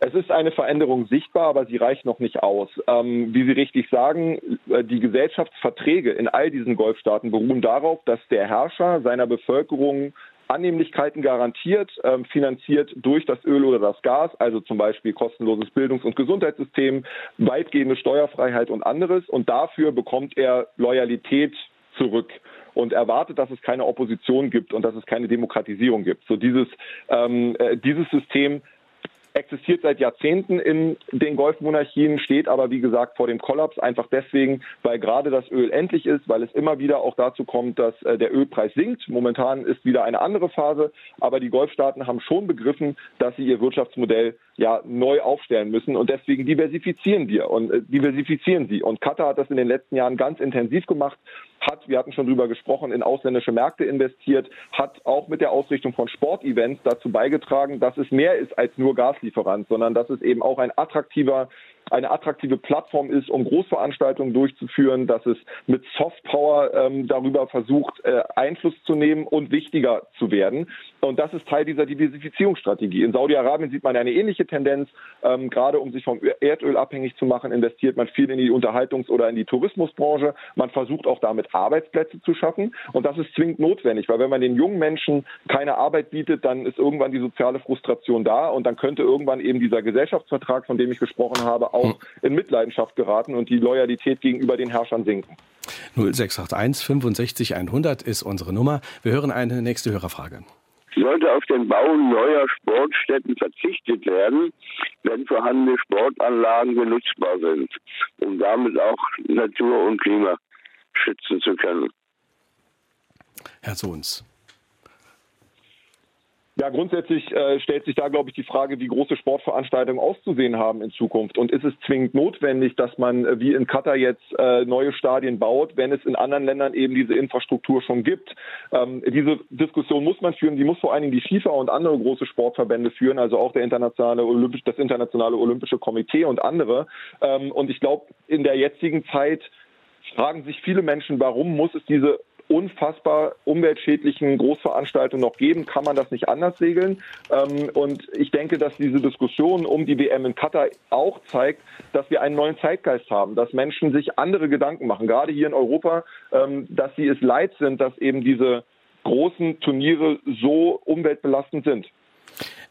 Es ist eine Veränderung sichtbar, aber sie reicht noch nicht aus. Ähm, wie Sie richtig sagen, äh, die Gesellschaftsverträge in all diesen Golfstaaten beruhen darauf, dass der Herrscher seiner Bevölkerung Annehmlichkeiten garantiert, ähm, finanziert durch das Öl oder das Gas, also zum Beispiel kostenloses Bildungs- und Gesundheitssystem, weitgehende Steuerfreiheit und anderes. Und dafür bekommt er Loyalität zurück und erwartet, dass es keine Opposition gibt und dass es keine Demokratisierung gibt. So dieses, ähm, äh, dieses System existiert seit Jahrzehnten in den Golfmonarchien, steht aber wie gesagt vor dem Kollaps, einfach deswegen, weil gerade das Öl endlich ist, weil es immer wieder auch dazu kommt, dass äh, der Ölpreis sinkt. Momentan ist wieder eine andere Phase, aber die Golfstaaten haben schon begriffen, dass sie ihr Wirtschaftsmodell ja neu aufstellen müssen und deswegen diversifizieren wir und äh, diversifizieren sie. Und Katar hat das in den letzten Jahren ganz intensiv gemacht, hat, wir hatten schon drüber gesprochen, in ausländische Märkte investiert, hat auch mit der Ausrichtung von Sportevents dazu beigetragen, dass es mehr ist als nur Gaslieferant, sondern dass es eben auch ein attraktiver eine attraktive Plattform ist, um Großveranstaltungen durchzuführen, dass es mit Softpower ähm, darüber versucht, äh, Einfluss zu nehmen und wichtiger zu werden. Und das ist Teil dieser Diversifizierungsstrategie. In Saudi-Arabien sieht man eine ähnliche Tendenz. Ähm, gerade um sich vom Erdöl abhängig zu machen, investiert man viel in die Unterhaltungs- oder in die Tourismusbranche. Man versucht auch damit Arbeitsplätze zu schaffen. Und das ist zwingend notwendig, weil wenn man den jungen Menschen keine Arbeit bietet, dann ist irgendwann die soziale Frustration da und dann könnte irgendwann eben dieser Gesellschaftsvertrag, von dem ich gesprochen habe, auch hm. in Mitleidenschaft geraten und die Loyalität gegenüber den Herrschern sinken. 0681 65 100 ist unsere Nummer. Wir hören eine nächste Hörerfrage. Sollte auf den Bau neuer Sportstätten verzichtet werden, wenn vorhandene Sportanlagen benutzbar sind, um damit auch Natur und Klima schützen zu können. Herr Sohns. Ja, grundsätzlich äh, stellt sich da, glaube ich, die Frage, wie große Sportveranstaltungen auszusehen haben in Zukunft. Und ist es zwingend notwendig, dass man äh, wie in Katar jetzt äh, neue Stadien baut, wenn es in anderen Ländern eben diese Infrastruktur schon gibt? Ähm, diese Diskussion muss man führen. Die muss vor allen Dingen die FIFA und andere große Sportverbände führen, also auch der internationale Olympisch, das internationale Olympische Komitee und andere. Ähm, und ich glaube, in der jetzigen Zeit fragen sich viele Menschen, warum muss es diese unfassbar umweltschädlichen Großveranstaltungen noch geben? Kann man das nicht anders regeln? Ähm, und ich denke, dass diese Diskussion um die WM in Katar auch zeigt, dass wir einen neuen Zeitgeist haben, dass Menschen sich andere Gedanken machen, gerade hier in Europa, ähm, dass sie es leid sind, dass eben diese großen Turniere so umweltbelastend sind.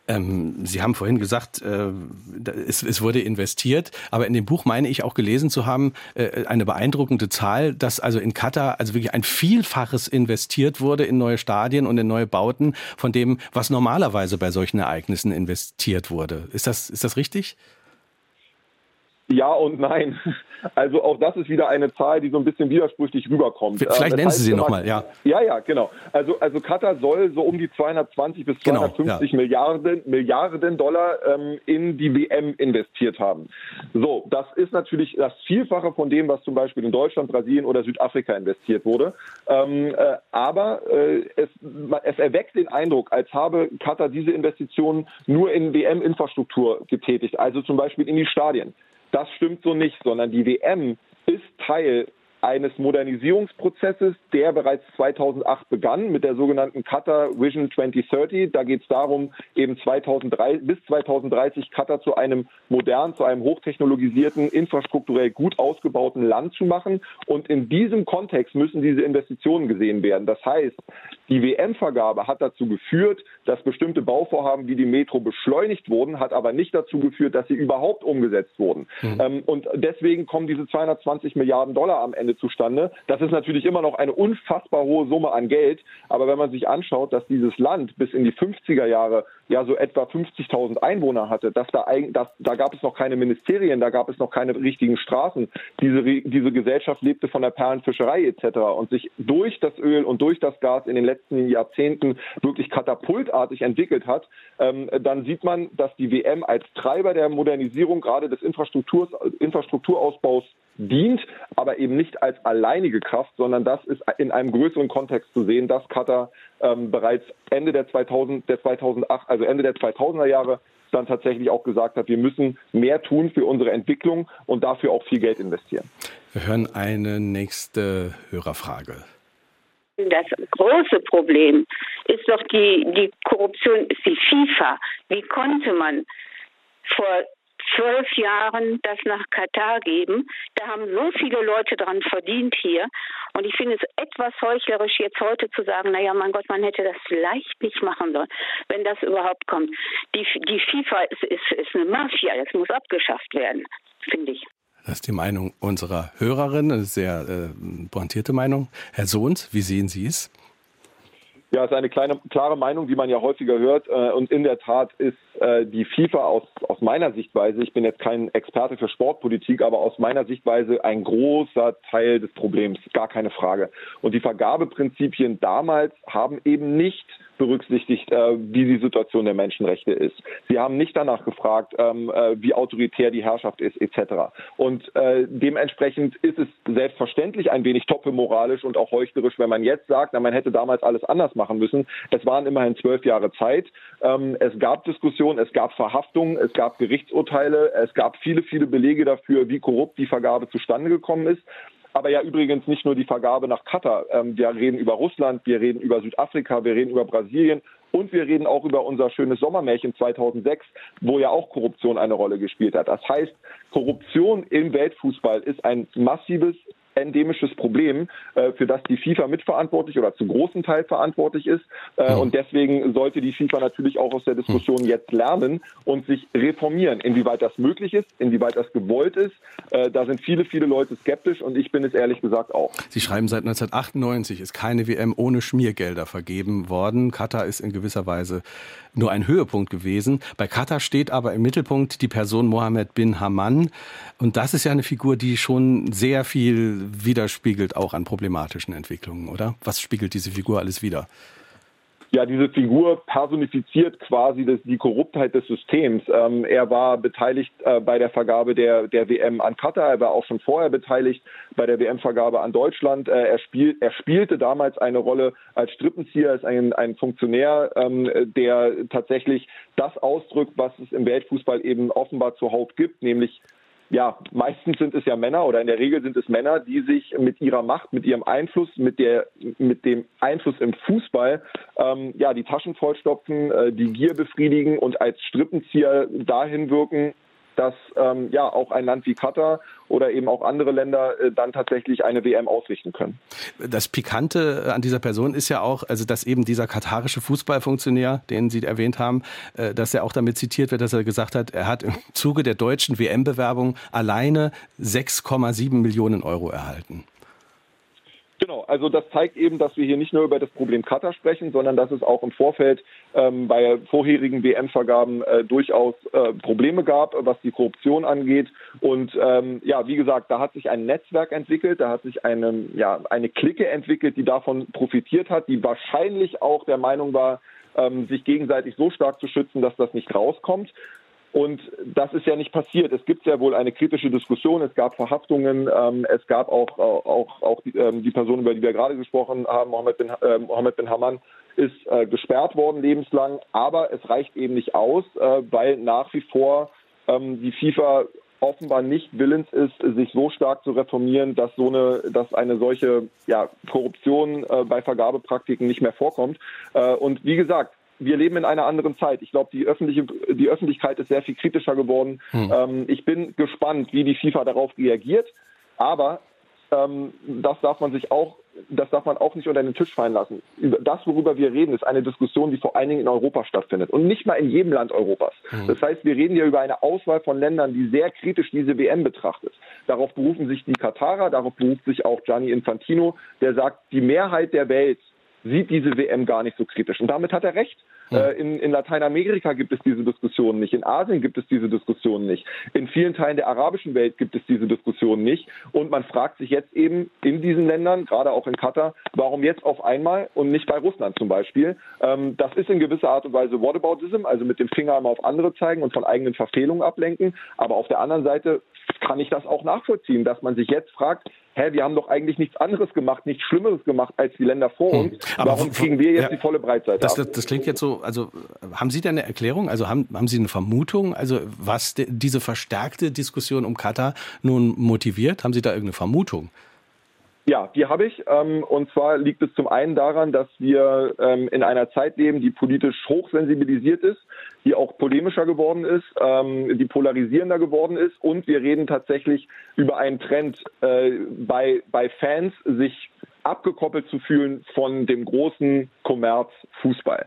Ähm, Sie haben vorhin gesagt, äh, es, es, wurde investiert, aber in dem Buch meine ich auch gelesen zu haben, äh, eine beeindruckende Zahl, dass also in Katar also wirklich ein Vielfaches investiert wurde in neue Stadien und in neue Bauten von dem, was normalerweise bei solchen Ereignissen investiert wurde. Ist das, ist das richtig? Ja und nein. Also auch das ist wieder eine Zahl, die so ein bisschen widersprüchlich rüberkommt. Vielleicht äh, nennen Sie sie nochmal, ja. Ja, ja, genau. Also, also Katar soll so um die 220 bis 250 genau, ja. Milliarden, Milliarden Dollar ähm, in die WM investiert haben. So, das ist natürlich das Vielfache von dem, was zum Beispiel in Deutschland, Brasilien oder Südafrika investiert wurde. Ähm, äh, aber äh, es, es erweckt den Eindruck, als habe Katar diese Investitionen nur in WM-Infrastruktur getätigt, also zum Beispiel in die Stadien. Das stimmt so nicht, sondern die WM ist Teil eines Modernisierungsprozesses, der bereits 2008 begann mit der sogenannten Qatar Vision 2030. Da geht es darum, eben 2003, bis 2030 Qatar zu einem modernen, zu einem hochtechnologisierten, infrastrukturell gut ausgebauten Land zu machen. Und in diesem Kontext müssen diese Investitionen gesehen werden. Das heißt, die WM-Vergabe hat dazu geführt, dass bestimmte Bauvorhaben wie die Metro beschleunigt wurden, hat aber nicht dazu geführt, dass sie überhaupt umgesetzt wurden. Mhm. Ähm, und deswegen kommen diese 220 Milliarden Dollar am Ende zustande. Das ist natürlich immer noch eine unfassbar hohe Summe an Geld. Aber wenn man sich anschaut, dass dieses Land bis in die 50er Jahre ja so etwa 50.000 Einwohner hatte, dass da, dass, da gab es noch keine Ministerien, da gab es noch keine richtigen Straßen. Diese, diese Gesellschaft lebte von der Perlenfischerei etc. und sich durch das Öl und durch das Gas in den letzten Jahrzehnten wirklich katapultartig entwickelt hat, ähm, dann sieht man, dass die WM als Treiber der Modernisierung gerade des Infrastruktur, Infrastrukturausbaus dient, aber eben nicht als alleinige Kraft, sondern das ist in einem größeren Kontext zu sehen, dass Katar ähm, bereits Ende der 2000, der 2008, also Ende der 2000er Jahre dann tatsächlich auch gesagt hat, wir müssen mehr tun für unsere Entwicklung und dafür auch viel Geld investieren. Wir hören eine nächste Hörerfrage. Das große Problem ist doch die, die Korruption, ist die FIFA. Wie konnte man vor zwölf Jahren das nach Katar geben. Da haben so viele Leute dran verdient hier. Und ich finde es etwas heuchlerisch, jetzt heute zu sagen, naja, mein Gott, man hätte das vielleicht nicht machen sollen, wenn das überhaupt kommt. Die, die FIFA ist, ist, ist eine Mafia, das muss abgeschafft werden, finde ich. Das ist die Meinung unserer Hörerin, eine sehr äh, pointierte Meinung. Herr Sohns, wie sehen Sie es? Ja, es ist eine kleine, klare Meinung, die man ja häufiger hört. Äh, und in der Tat ist die FIFA aus, aus meiner Sichtweise, ich bin jetzt kein Experte für Sportpolitik, aber aus meiner Sichtweise ein großer Teil des Problems, gar keine Frage. Und die Vergabeprinzipien damals haben eben nicht berücksichtigt, äh, wie die Situation der Menschenrechte ist. Sie haben nicht danach gefragt, ähm, äh, wie autoritär die Herrschaft ist, etc. Und äh, dementsprechend ist es selbstverständlich ein wenig doppelmoralisch und auch heuchlerisch, wenn man jetzt sagt, na, man hätte damals alles anders machen müssen. Es waren immerhin zwölf Jahre Zeit. Ähm, es gab Diskussionen, es gab Verhaftungen, es gab Gerichtsurteile, es gab viele, viele Belege dafür, wie korrupt die Vergabe zustande gekommen ist aber ja übrigens nicht nur die Vergabe nach Katar. Ähm, wir reden über Russland, wir reden über Südafrika, wir reden über Brasilien und wir reden auch über unser schönes Sommermärchen 2006, wo ja auch Korruption eine Rolle gespielt hat. Das heißt, Korruption im Weltfußball ist ein massives endemisches Problem, äh, für das die FIFA mitverantwortlich oder zu großen Teil verantwortlich ist. Äh, und deswegen sollte die FIFA natürlich auch aus der Diskussion hm. jetzt lernen und sich reformieren. Inwieweit das möglich ist, inwieweit das gewollt ist, äh, da sind viele, viele Leute skeptisch und ich bin es ehrlich gesagt auch. Sie schreiben, seit 1998 ist keine WM ohne Schmiergelder vergeben worden. Katar ist in gewisser Weise nur ein Höhepunkt gewesen. Bei Katar steht aber im Mittelpunkt die Person Mohammed bin Haman. Und das ist ja eine Figur, die schon sehr viel widerspiegelt, auch an problematischen Entwicklungen, oder? Was spiegelt diese Figur alles wider? ja, diese Figur personifiziert quasi das, die Korruptheit des Systems. Ähm, er war beteiligt äh, bei der Vergabe der, der WM an Katar, er war auch schon vorher beteiligt bei der WM-Vergabe an Deutschland. Äh, er, spiel, er spielte damals eine Rolle als Strippenzieher, als ein, ein Funktionär, ähm, der tatsächlich das ausdrückt, was es im Weltfußball eben offenbar zuhauf gibt, nämlich ja, meistens sind es ja Männer oder in der Regel sind es Männer, die sich mit ihrer Macht, mit ihrem Einfluss, mit der, mit dem Einfluss im Fußball, ähm, ja, die Taschen vollstopfen, äh, die Gier befriedigen und als Strippenzieher dahin wirken, dass ähm, ja auch ein Land wie Katar oder eben auch andere Länder äh, dann tatsächlich eine WM ausrichten können. Das Pikante äh, an dieser Person ist ja auch, also dass eben dieser katarische Fußballfunktionär, den Sie erwähnt haben, äh, dass er auch damit zitiert wird, dass er gesagt hat, er hat im Zuge der deutschen WM-Bewerbung alleine 6,7 Millionen Euro erhalten. Genau, also das zeigt eben, dass wir hier nicht nur über das Problem Katar sprechen, sondern dass es auch im Vorfeld ähm, bei vorherigen WM-Vergaben äh, durchaus äh, Probleme gab, was die Korruption angeht. Und ähm, ja, wie gesagt, da hat sich ein Netzwerk entwickelt, da hat sich eine, ja, eine Clique entwickelt, die davon profitiert hat, die wahrscheinlich auch der Meinung war, ähm, sich gegenseitig so stark zu schützen, dass das nicht rauskommt. Und das ist ja nicht passiert. Es gibt ja wohl eine kritische Diskussion. Es gab Verhaftungen. Ähm, es gab auch, auch, auch die, ähm, die Person, über die wir gerade gesprochen haben, Mohammed bin, äh, Mohammed bin Haman, ist äh, gesperrt worden lebenslang. Aber es reicht eben nicht aus, äh, weil nach wie vor ähm, die FIFA offenbar nicht willens ist, sich so stark zu reformieren, dass so eine, dass eine solche ja, Korruption äh, bei Vergabepraktiken nicht mehr vorkommt. Äh, und wie gesagt, wir leben in einer anderen Zeit. Ich glaube, die, öffentliche, die Öffentlichkeit ist sehr viel kritischer geworden. Hm. Ähm, ich bin gespannt, wie die FIFA darauf reagiert. Aber ähm, das darf man sich auch, das darf man auch nicht unter den Tisch fallen lassen. Das, worüber wir reden, ist eine Diskussion, die vor allen Dingen in Europa stattfindet und nicht mal in jedem Land Europas. Hm. Das heißt, wir reden hier über eine Auswahl von Ländern, die sehr kritisch diese WM betrachtet. Darauf berufen sich die Katarer, darauf beruft sich auch Gianni Infantino, der sagt, die Mehrheit der Welt sieht diese WM gar nicht so kritisch. Und damit hat er recht. Ja. Äh, in, in Lateinamerika gibt es diese Diskussion nicht. In Asien gibt es diese Diskussion nicht. In vielen Teilen der arabischen Welt gibt es diese Diskussion nicht. Und man fragt sich jetzt eben in diesen Ländern, gerade auch in Katar, warum jetzt auf einmal und nicht bei Russland zum Beispiel. Ähm, das ist in gewisser Art und Weise Whataboutism, also mit dem Finger immer auf andere zeigen und von eigenen Verfehlungen ablenken. Aber auf der anderen Seite kann ich das auch nachvollziehen, dass man sich jetzt fragt, hä, wir haben doch eigentlich nichts anderes gemacht, nichts Schlimmeres gemacht als die Länder vor hm. uns. Hm. Warum kriegen wir jetzt ja, die volle Breitseite das, das, das, klingt jetzt so, also haben Sie da eine Erklärung? Also haben, haben Sie eine Vermutung, also was de, diese verstärkte Diskussion um Katar nun motiviert? Haben Sie da irgendeine Vermutung? Ja, die habe ich. Ähm, und zwar liegt es zum einen daran, dass wir ähm, in einer Zeit leben, die politisch hochsensibilisiert ist, die auch polemischer geworden ist, ähm, die polarisierender geworden ist. Und wir reden tatsächlich über einen Trend äh, bei, bei Fans, sich abgekoppelt zu fühlen von dem großen Kommerz Fußball.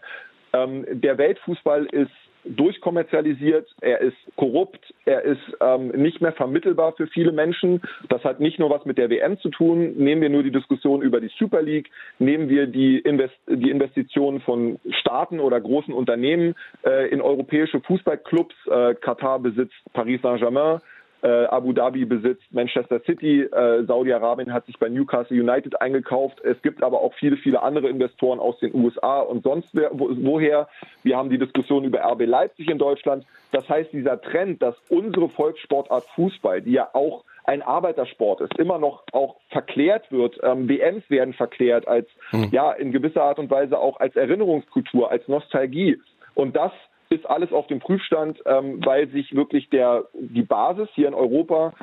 der Weltfußball ist durchkommerzialisiert, er ist korrupt, er ist ähm, nicht mehr vermittelbar für viele Menschen. Das hat nicht nur was mit der WM zu tun. Nehmen wir nur die Diskussion über die Super League, nehmen wir die, Invest die Investitionen von Staaten oder großen Unternehmen äh, in europäische Fußballclubs. Äh, Katar besitzt Paris Saint-Germain. Äh, Abu Dhabi besitzt Manchester City, äh, Saudi-Arabien hat sich bei Newcastle United eingekauft. Es gibt aber auch viele, viele andere Investoren aus den USA und sonst wo, woher. Wir haben die Diskussion über RB Leipzig in Deutschland. Das heißt, dieser Trend, dass unsere Volkssportart Fußball, die ja auch ein Arbeitersport ist, immer noch auch verklärt wird. Ähm, WMs werden verklärt als, mhm. ja, in gewisser Art und Weise auch als Erinnerungskultur, als Nostalgie. Und das ist alles auf dem Prüfstand, ähm, weil sich wirklich der, die Basis hier in Europa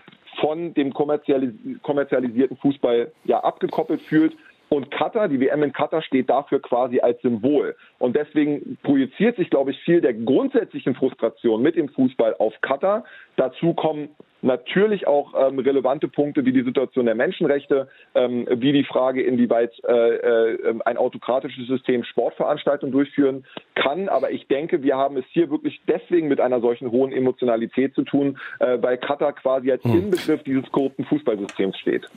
von dem kommerzialis kommerzialisierten Fußball ja abgekoppelt fühlt. Und Katar, die WM in Katar steht dafür quasi als Symbol. Und deswegen projiziert sich, glaube ich, viel der grundsätzlichen Frustration mit dem Fußball auf Katar. Dazu kommen natürlich auch ähm, relevante Punkte wie die Situation der Menschenrechte, ähm, wie die Frage, inwieweit äh, äh, ein autokratisches System Sportveranstaltungen durchführen kann. Aber ich denke, wir haben es hier wirklich deswegen mit einer solchen hohen Emotionalität zu tun, äh, weil Katar quasi als hm. Inbegriff dieses korrupten Fußballsystems steht.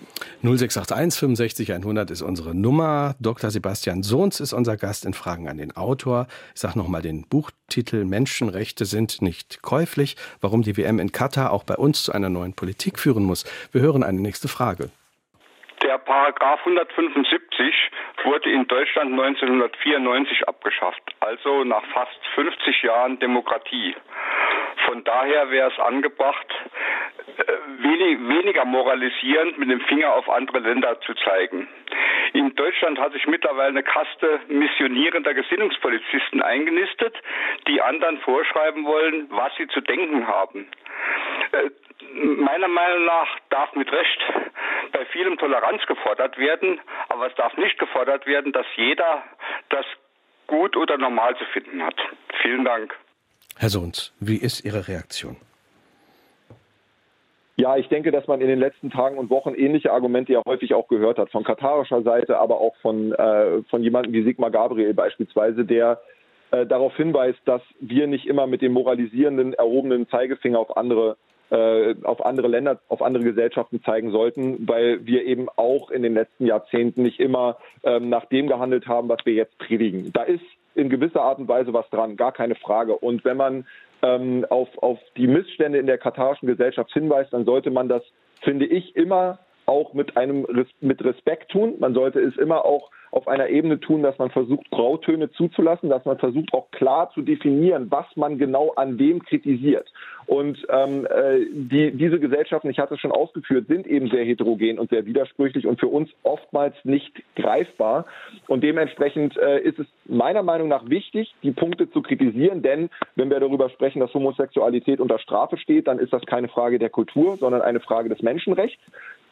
0681 65 100 ist unsere Nummer. Dr. Sebastian Sohns ist unser Gast in Fragen an den Autor. Ich sage nochmal den Buchtitel Menschenrechte sind nicht käuflich. Warum die WM in Katar auch bei uns zu einer neuen Politik führen muss. Wir hören eine nächste Frage. Der Paragraph 175 wurde in Deutschland 1994 abgeschafft, also nach fast 50 Jahren Demokratie. Von daher wäre es angebracht, äh, wenig, weniger moralisierend mit dem Finger auf andere Länder zu zeigen. In Deutschland hat sich mittlerweile eine Kaste missionierender Gesinnungspolizisten eingenistet, die anderen vorschreiben wollen, was sie zu denken haben. Meiner Meinung nach darf mit Recht bei vielem Toleranz gefordert werden, aber es darf nicht gefordert werden, dass jeder das gut oder normal zu finden hat. Vielen Dank. Herr Sohns, wie ist Ihre Reaktion? Ja, ich denke, dass man in den letzten Tagen und Wochen ähnliche Argumente ja häufig auch gehört hat, von katarischer Seite, aber auch von, äh, von jemandem wie Sigmar Gabriel beispielsweise, der äh, darauf hinweist, dass wir nicht immer mit dem moralisierenden, erhobenen Zeigefinger auf andere äh, auf andere Länder, auf andere Gesellschaften zeigen sollten, weil wir eben auch in den letzten Jahrzehnten nicht immer ähm, nach dem gehandelt haben, was wir jetzt predigen. Da ist in gewisser Art und Weise was dran, gar keine Frage. Und wenn man ähm, auf, auf die Missstände in der katarischen Gesellschaft hinweist, dann sollte man das, finde ich, immer auch mit einem mit Respekt tun. Man sollte es immer auch auf einer Ebene tun, dass man versucht, Grautöne zuzulassen, dass man versucht, auch klar zu definieren, was man genau an wem kritisiert. Und ähm, äh, die, diese Gesellschaften, ich hatte es schon ausgeführt, sind eben sehr heterogen und sehr widersprüchlich und für uns oftmals nicht greifbar. Und dementsprechend äh, ist es meiner Meinung nach wichtig, die Punkte zu kritisieren, denn wenn wir darüber sprechen, dass Homosexualität unter Strafe steht, dann ist das keine Frage der Kultur, sondern eine Frage des Menschenrechts.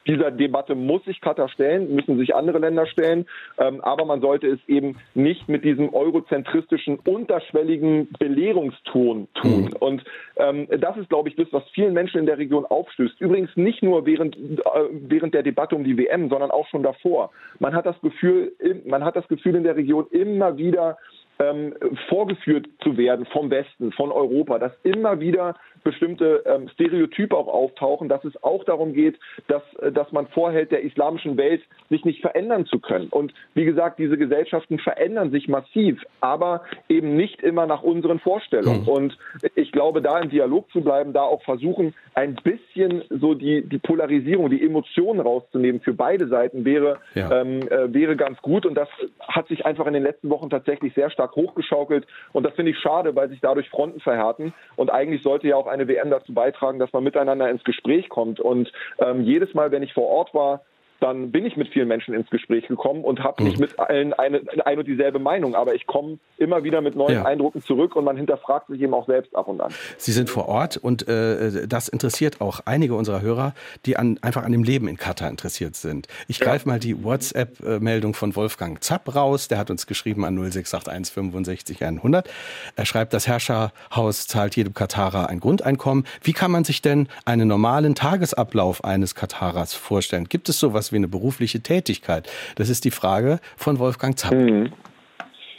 Dieser Debatte muss sich Katar stellen, müssen sich andere Länder stellen, ähm, aber man sollte es eben nicht mit diesem eurozentristischen, unterschwelligen Belehrungston tun. Mhm. Und ähm, das ist, glaube ich, das, was vielen Menschen in der Region aufstößt. Übrigens nicht nur während, äh, während der Debatte um die WM, sondern auch schon davor. Man hat das Gefühl, man hat das Gefühl in der Region immer wieder, ähm, vorgeführt zu werden vom Westen, von Europa, dass immer wieder bestimmte ähm, Stereotype auch auftauchen, dass es auch darum geht, dass, äh, dass man vorhält, der islamischen Welt sich nicht verändern zu können. Und wie gesagt, diese Gesellschaften verändern sich massiv, aber eben nicht immer nach unseren Vorstellungen. Mhm. Und ich glaube, da im Dialog zu bleiben, da auch versuchen, ein bisschen so die, die Polarisierung, die Emotionen rauszunehmen für beide Seiten wäre, ja. ähm, äh, wäre ganz gut. Und das hat sich einfach in den letzten Wochen tatsächlich sehr stark hochgeschaukelt. Und das finde ich schade, weil sich dadurch Fronten verhärten. Und eigentlich sollte ja auch eine WM dazu beitragen, dass man miteinander ins Gespräch kommt. Und ähm, jedes Mal, wenn ich vor Ort war, dann bin ich mit vielen Menschen ins Gespräch gekommen und habe nicht mhm. mit allen eine, eine und dieselbe Meinung. Aber ich komme immer wieder mit neuen ja. Eindrücken zurück und man hinterfragt sich eben auch selbst ab und an. Sie sind vor Ort und äh, das interessiert auch einige unserer Hörer, die an, einfach an dem Leben in Katar interessiert sind. Ich ja. greife mal die WhatsApp-Meldung von Wolfgang Zapp raus. Der hat uns geschrieben an 0681 65 100. Er schreibt, das Herrscherhaus zahlt jedem Katarer ein Grundeinkommen. Wie kann man sich denn einen normalen Tagesablauf eines Katarers vorstellen? Gibt es sowas wie eine berufliche Tätigkeit? Das ist die Frage von Wolfgang Zapp. Mhm.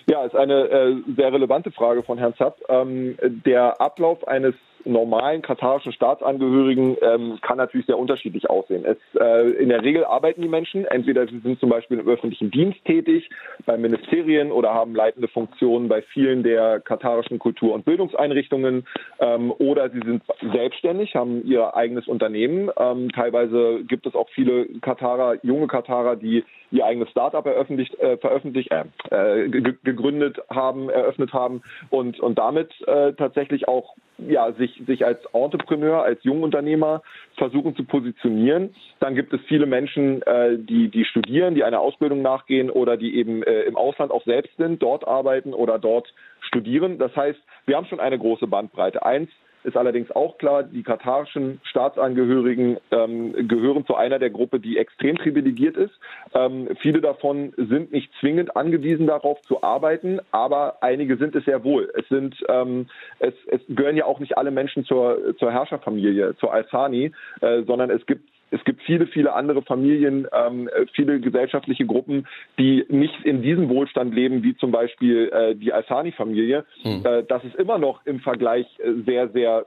Ja, ist eine äh, sehr relevante Frage von Herrn Zapp. Ähm, der Ablauf eines normalen katarischen Staatsangehörigen ähm, kann natürlich sehr unterschiedlich aussehen. Es, äh, in der Regel arbeiten die Menschen, entweder sie sind zum Beispiel im öffentlichen Dienst tätig, bei Ministerien oder haben leitende Funktionen bei vielen der katarischen Kultur- und Bildungseinrichtungen ähm, oder sie sind selbstständig, haben ihr eigenes Unternehmen. Ähm, teilweise gibt es auch viele Katarer, junge Katarer, die ihr eigenes Startup eröffentlicht, äh, veröffentlicht, äh, äh gegründet haben, eröffnet haben und, und damit äh, tatsächlich auch ja, sich, sich als Entrepreneur, als Jungunternehmer versuchen zu positionieren. Dann gibt es viele Menschen, äh, die, die studieren, die einer Ausbildung nachgehen oder die eben äh, im Ausland auch selbst sind, dort arbeiten oder dort studieren. Das heißt, wir haben schon eine große Bandbreite. Eins ist allerdings auch klar, die katarischen Staatsangehörigen ähm, gehören zu einer der Gruppe, die extrem privilegiert ist. Ähm, viele davon sind nicht zwingend angewiesen darauf zu arbeiten, aber einige sind es sehr wohl. Es sind, ähm, es, es gehören ja auch nicht alle Menschen zur, zur Herrscherfamilie, zur Al-Thani, äh, sondern es gibt es gibt viele, viele andere Familien, ähm, viele gesellschaftliche Gruppen, die nicht in diesem Wohlstand leben, wie zum Beispiel äh, die Alsani-Familie. Hm. Äh, das ist immer noch im Vergleich äh, sehr, sehr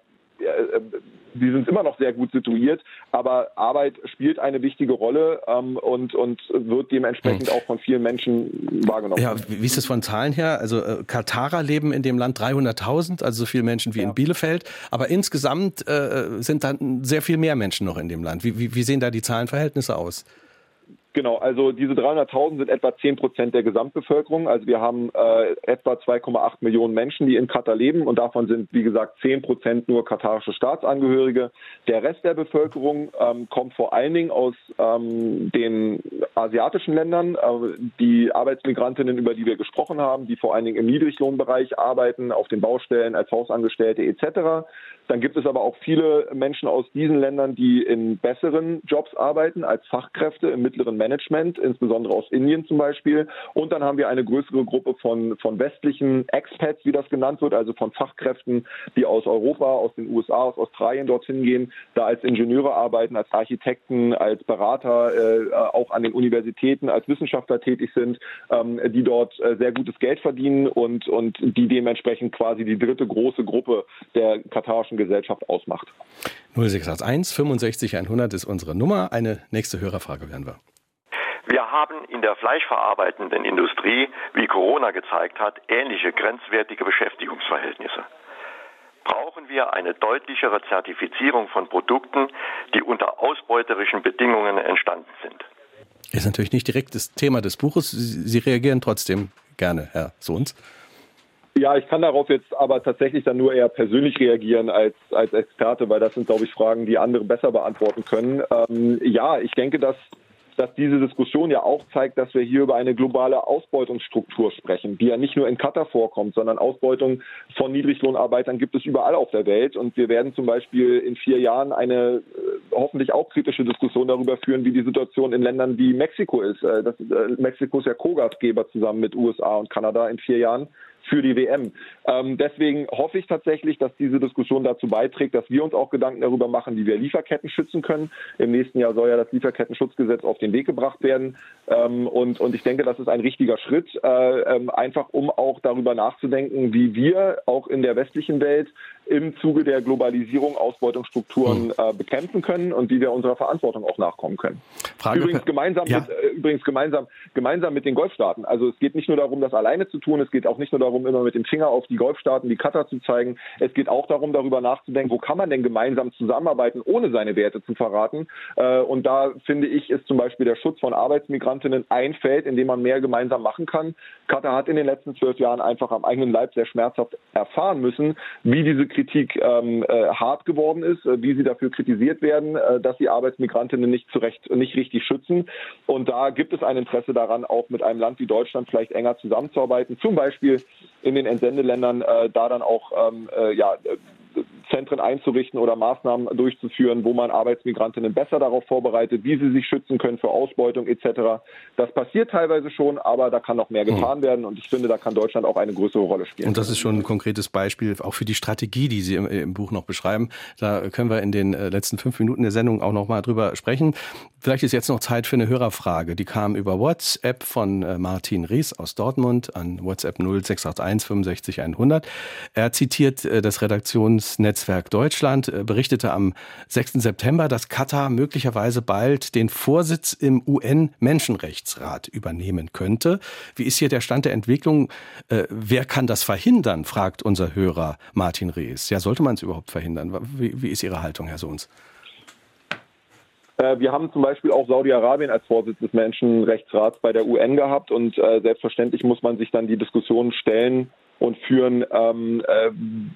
sie sind immer noch sehr gut situiert, aber Arbeit spielt eine wichtige Rolle ähm, und, und wird dementsprechend hm. auch von vielen Menschen wahrgenommen. Ja, wie ist es von Zahlen her? Also äh, Katarer leben in dem Land 300.000, also so viele Menschen wie ja. in Bielefeld, aber insgesamt äh, sind dann sehr viel mehr Menschen noch in dem Land. Wie, wie, wie sehen da die Zahlenverhältnisse aus? Genau, also diese 300.000 sind etwa 10 Prozent der Gesamtbevölkerung. Also wir haben äh, etwa 2,8 Millionen Menschen, die in Katar leben und davon sind, wie gesagt, 10 Prozent nur katarische Staatsangehörige. Der Rest der Bevölkerung ähm, kommt vor allen Dingen aus ähm, den asiatischen Ländern. Äh, die Arbeitsmigrantinnen, über die wir gesprochen haben, die vor allen Dingen im Niedriglohnbereich arbeiten, auf den Baustellen als Hausangestellte etc. Dann gibt es aber auch viele Menschen aus diesen Ländern, die in besseren Jobs arbeiten als Fachkräfte im mittleren Management, insbesondere aus Indien zum Beispiel. Und dann haben wir eine größere Gruppe von, von westlichen Expats, wie das genannt wird, also von Fachkräften, die aus Europa, aus den USA, aus Australien dorthin gehen, da als Ingenieure arbeiten, als Architekten, als Berater, äh, auch an den Universitäten, als Wissenschaftler tätig sind, ähm, die dort äh, sehr gutes Geld verdienen und, und die dementsprechend quasi die dritte große Gruppe der katarischen Gesellschaft ausmacht. 0681 65 100 ist unsere Nummer. Eine nächste Hörerfrage werden wir. Wir haben in der fleischverarbeitenden Industrie, wie Corona gezeigt hat, ähnliche grenzwertige Beschäftigungsverhältnisse. Brauchen wir eine deutlichere Zertifizierung von Produkten, die unter ausbeuterischen Bedingungen entstanden sind? Ist natürlich nicht direkt das Thema des Buches. Sie reagieren trotzdem gerne, Herr Sohns. Ja, ich kann darauf jetzt aber tatsächlich dann nur eher persönlich reagieren als, als Experte, weil das sind, glaube ich, Fragen, die andere besser beantworten können. Ähm, ja, ich denke, dass dass diese Diskussion ja auch zeigt, dass wir hier über eine globale Ausbeutungsstruktur sprechen, die ja nicht nur in Katar vorkommt, sondern Ausbeutung von Niedriglohnarbeitern gibt es überall auf der Welt. Und wir werden zum Beispiel in vier Jahren eine äh, hoffentlich auch kritische Diskussion darüber führen, wie die Situation in Ländern wie Mexiko ist. Äh, das, äh, Mexiko ist ja Co-Gastgeber zusammen mit USA und Kanada in vier Jahren für die WM. Ähm, deswegen hoffe ich tatsächlich, dass diese Diskussion dazu beiträgt, dass wir uns auch Gedanken darüber machen, wie wir Lieferketten schützen können. Im nächsten Jahr soll ja das Lieferkettenschutzgesetz auf den Weg gebracht werden. Ähm, und, und ich denke, das ist ein richtiger Schritt, äh, ähm, einfach um auch darüber nachzudenken, wie wir auch in der westlichen Welt im Zuge der Globalisierung Ausbeutungsstrukturen hm. äh, bekämpfen können und wie wir unserer Verantwortung auch nachkommen können. Frage übrigens gemeinsam, ja. mit, äh, übrigens gemeinsam, gemeinsam mit den Golfstaaten. Also es geht nicht nur darum, das alleine zu tun, es geht auch nicht nur darum, immer mit dem Finger auf die Golfstaaten wie Katar zu zeigen. Es geht auch darum, darüber nachzudenken, wo kann man denn gemeinsam zusammenarbeiten, ohne seine Werte zu verraten. Äh, und da finde ich, ist zum Beispiel der Schutz von Arbeitsmigrantinnen ein Feld, in dem man mehr gemeinsam machen kann. Katar hat in den letzten zwölf Jahren einfach am eigenen Leib sehr schmerzhaft erfahren müssen, wie diese Kritik ähm, äh, hart geworden ist, äh, wie sie dafür kritisiert werden, äh, dass sie Arbeitsmigrantinnen nicht zurecht, nicht richtig schützen. Und da gibt es ein Interesse daran, auch mit einem Land wie Deutschland vielleicht enger zusammenzuarbeiten, zum Beispiel in den Entsendeländern äh, da dann auch ähm, äh, ja, Zentren einzurichten oder Maßnahmen durchzuführen, wo man Arbeitsmigrantinnen besser darauf vorbereitet, wie sie sich schützen können für Ausbeutung etc. Das passiert teilweise schon, aber da kann noch mehr getan werden und ich finde, da kann Deutschland auch eine größere Rolle spielen. Und das ist schon ein konkretes Beispiel auch für die Strategie, die Sie im, im Buch noch beschreiben. Da können wir in den äh, letzten fünf Minuten der Sendung auch noch mal drüber sprechen. Vielleicht ist jetzt noch Zeit für eine Hörerfrage. Die kam über WhatsApp von äh, Martin Ries aus Dortmund an WhatsApp 0681 65 100. Er zitiert äh, das Redaktionsnetzwerk Deutschland, äh, berichtete am 6. September, dass Katar möglicherweise bald den Vorsitz im UN-Menschenrechtsrat übernehmen könnte. Wie ist hier der Stand der Entwicklung? Wer kann das verhindern, fragt unser Hörer Martin Ries. Ja, sollte man es überhaupt verhindern? Wie, wie ist Ihre Haltung, Herr Sohns? Äh, wir haben zum Beispiel auch Saudi-Arabien als Vorsitz des Menschenrechtsrats bei der UN gehabt und äh, selbstverständlich muss man sich dann die Diskussion stellen und führen, ähm, äh,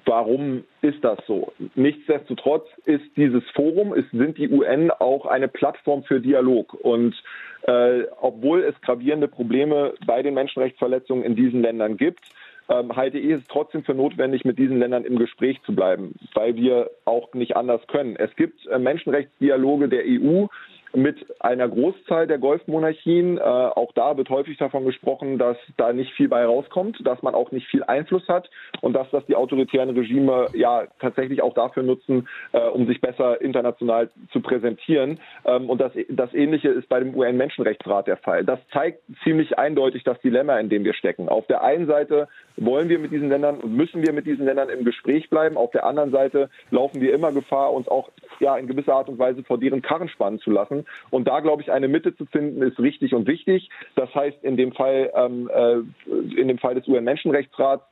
warum ist das so? Nichtsdestotrotz ist dieses Forum, ist, sind die UN auch eine Plattform für Dialog und äh, obwohl es gravierende Probleme bei den Menschenrechtsverletzungen in diesen Ländern gibt, ähm, halte ich es trotzdem für notwendig, mit diesen Ländern im Gespräch zu bleiben, weil wir auch nicht anders können. Es gibt äh, Menschenrechtsdialoge der EU, mit einer Großzahl der Golfmonarchien. Äh, auch da wird häufig davon gesprochen, dass da nicht viel bei rauskommt, dass man auch nicht viel Einfluss hat und dass das die autoritären Regime ja tatsächlich auch dafür nutzen, äh, um sich besser international zu präsentieren. Ähm, und das, das Ähnliche ist bei dem UN-Menschenrechtsrat der Fall. Das zeigt ziemlich eindeutig das Dilemma, in dem wir stecken. Auf der einen Seite wollen wir mit diesen Ländern und müssen wir mit diesen Ländern im Gespräch bleiben. Auf der anderen Seite laufen wir immer Gefahr, uns auch ja in gewisser Art und Weise vor deren Karren spannen zu lassen. Und da, glaube ich, eine Mitte zu finden, ist richtig und wichtig. Das heißt, in dem Fall, ähm, äh, in dem Fall des UN-Menschenrechtsrats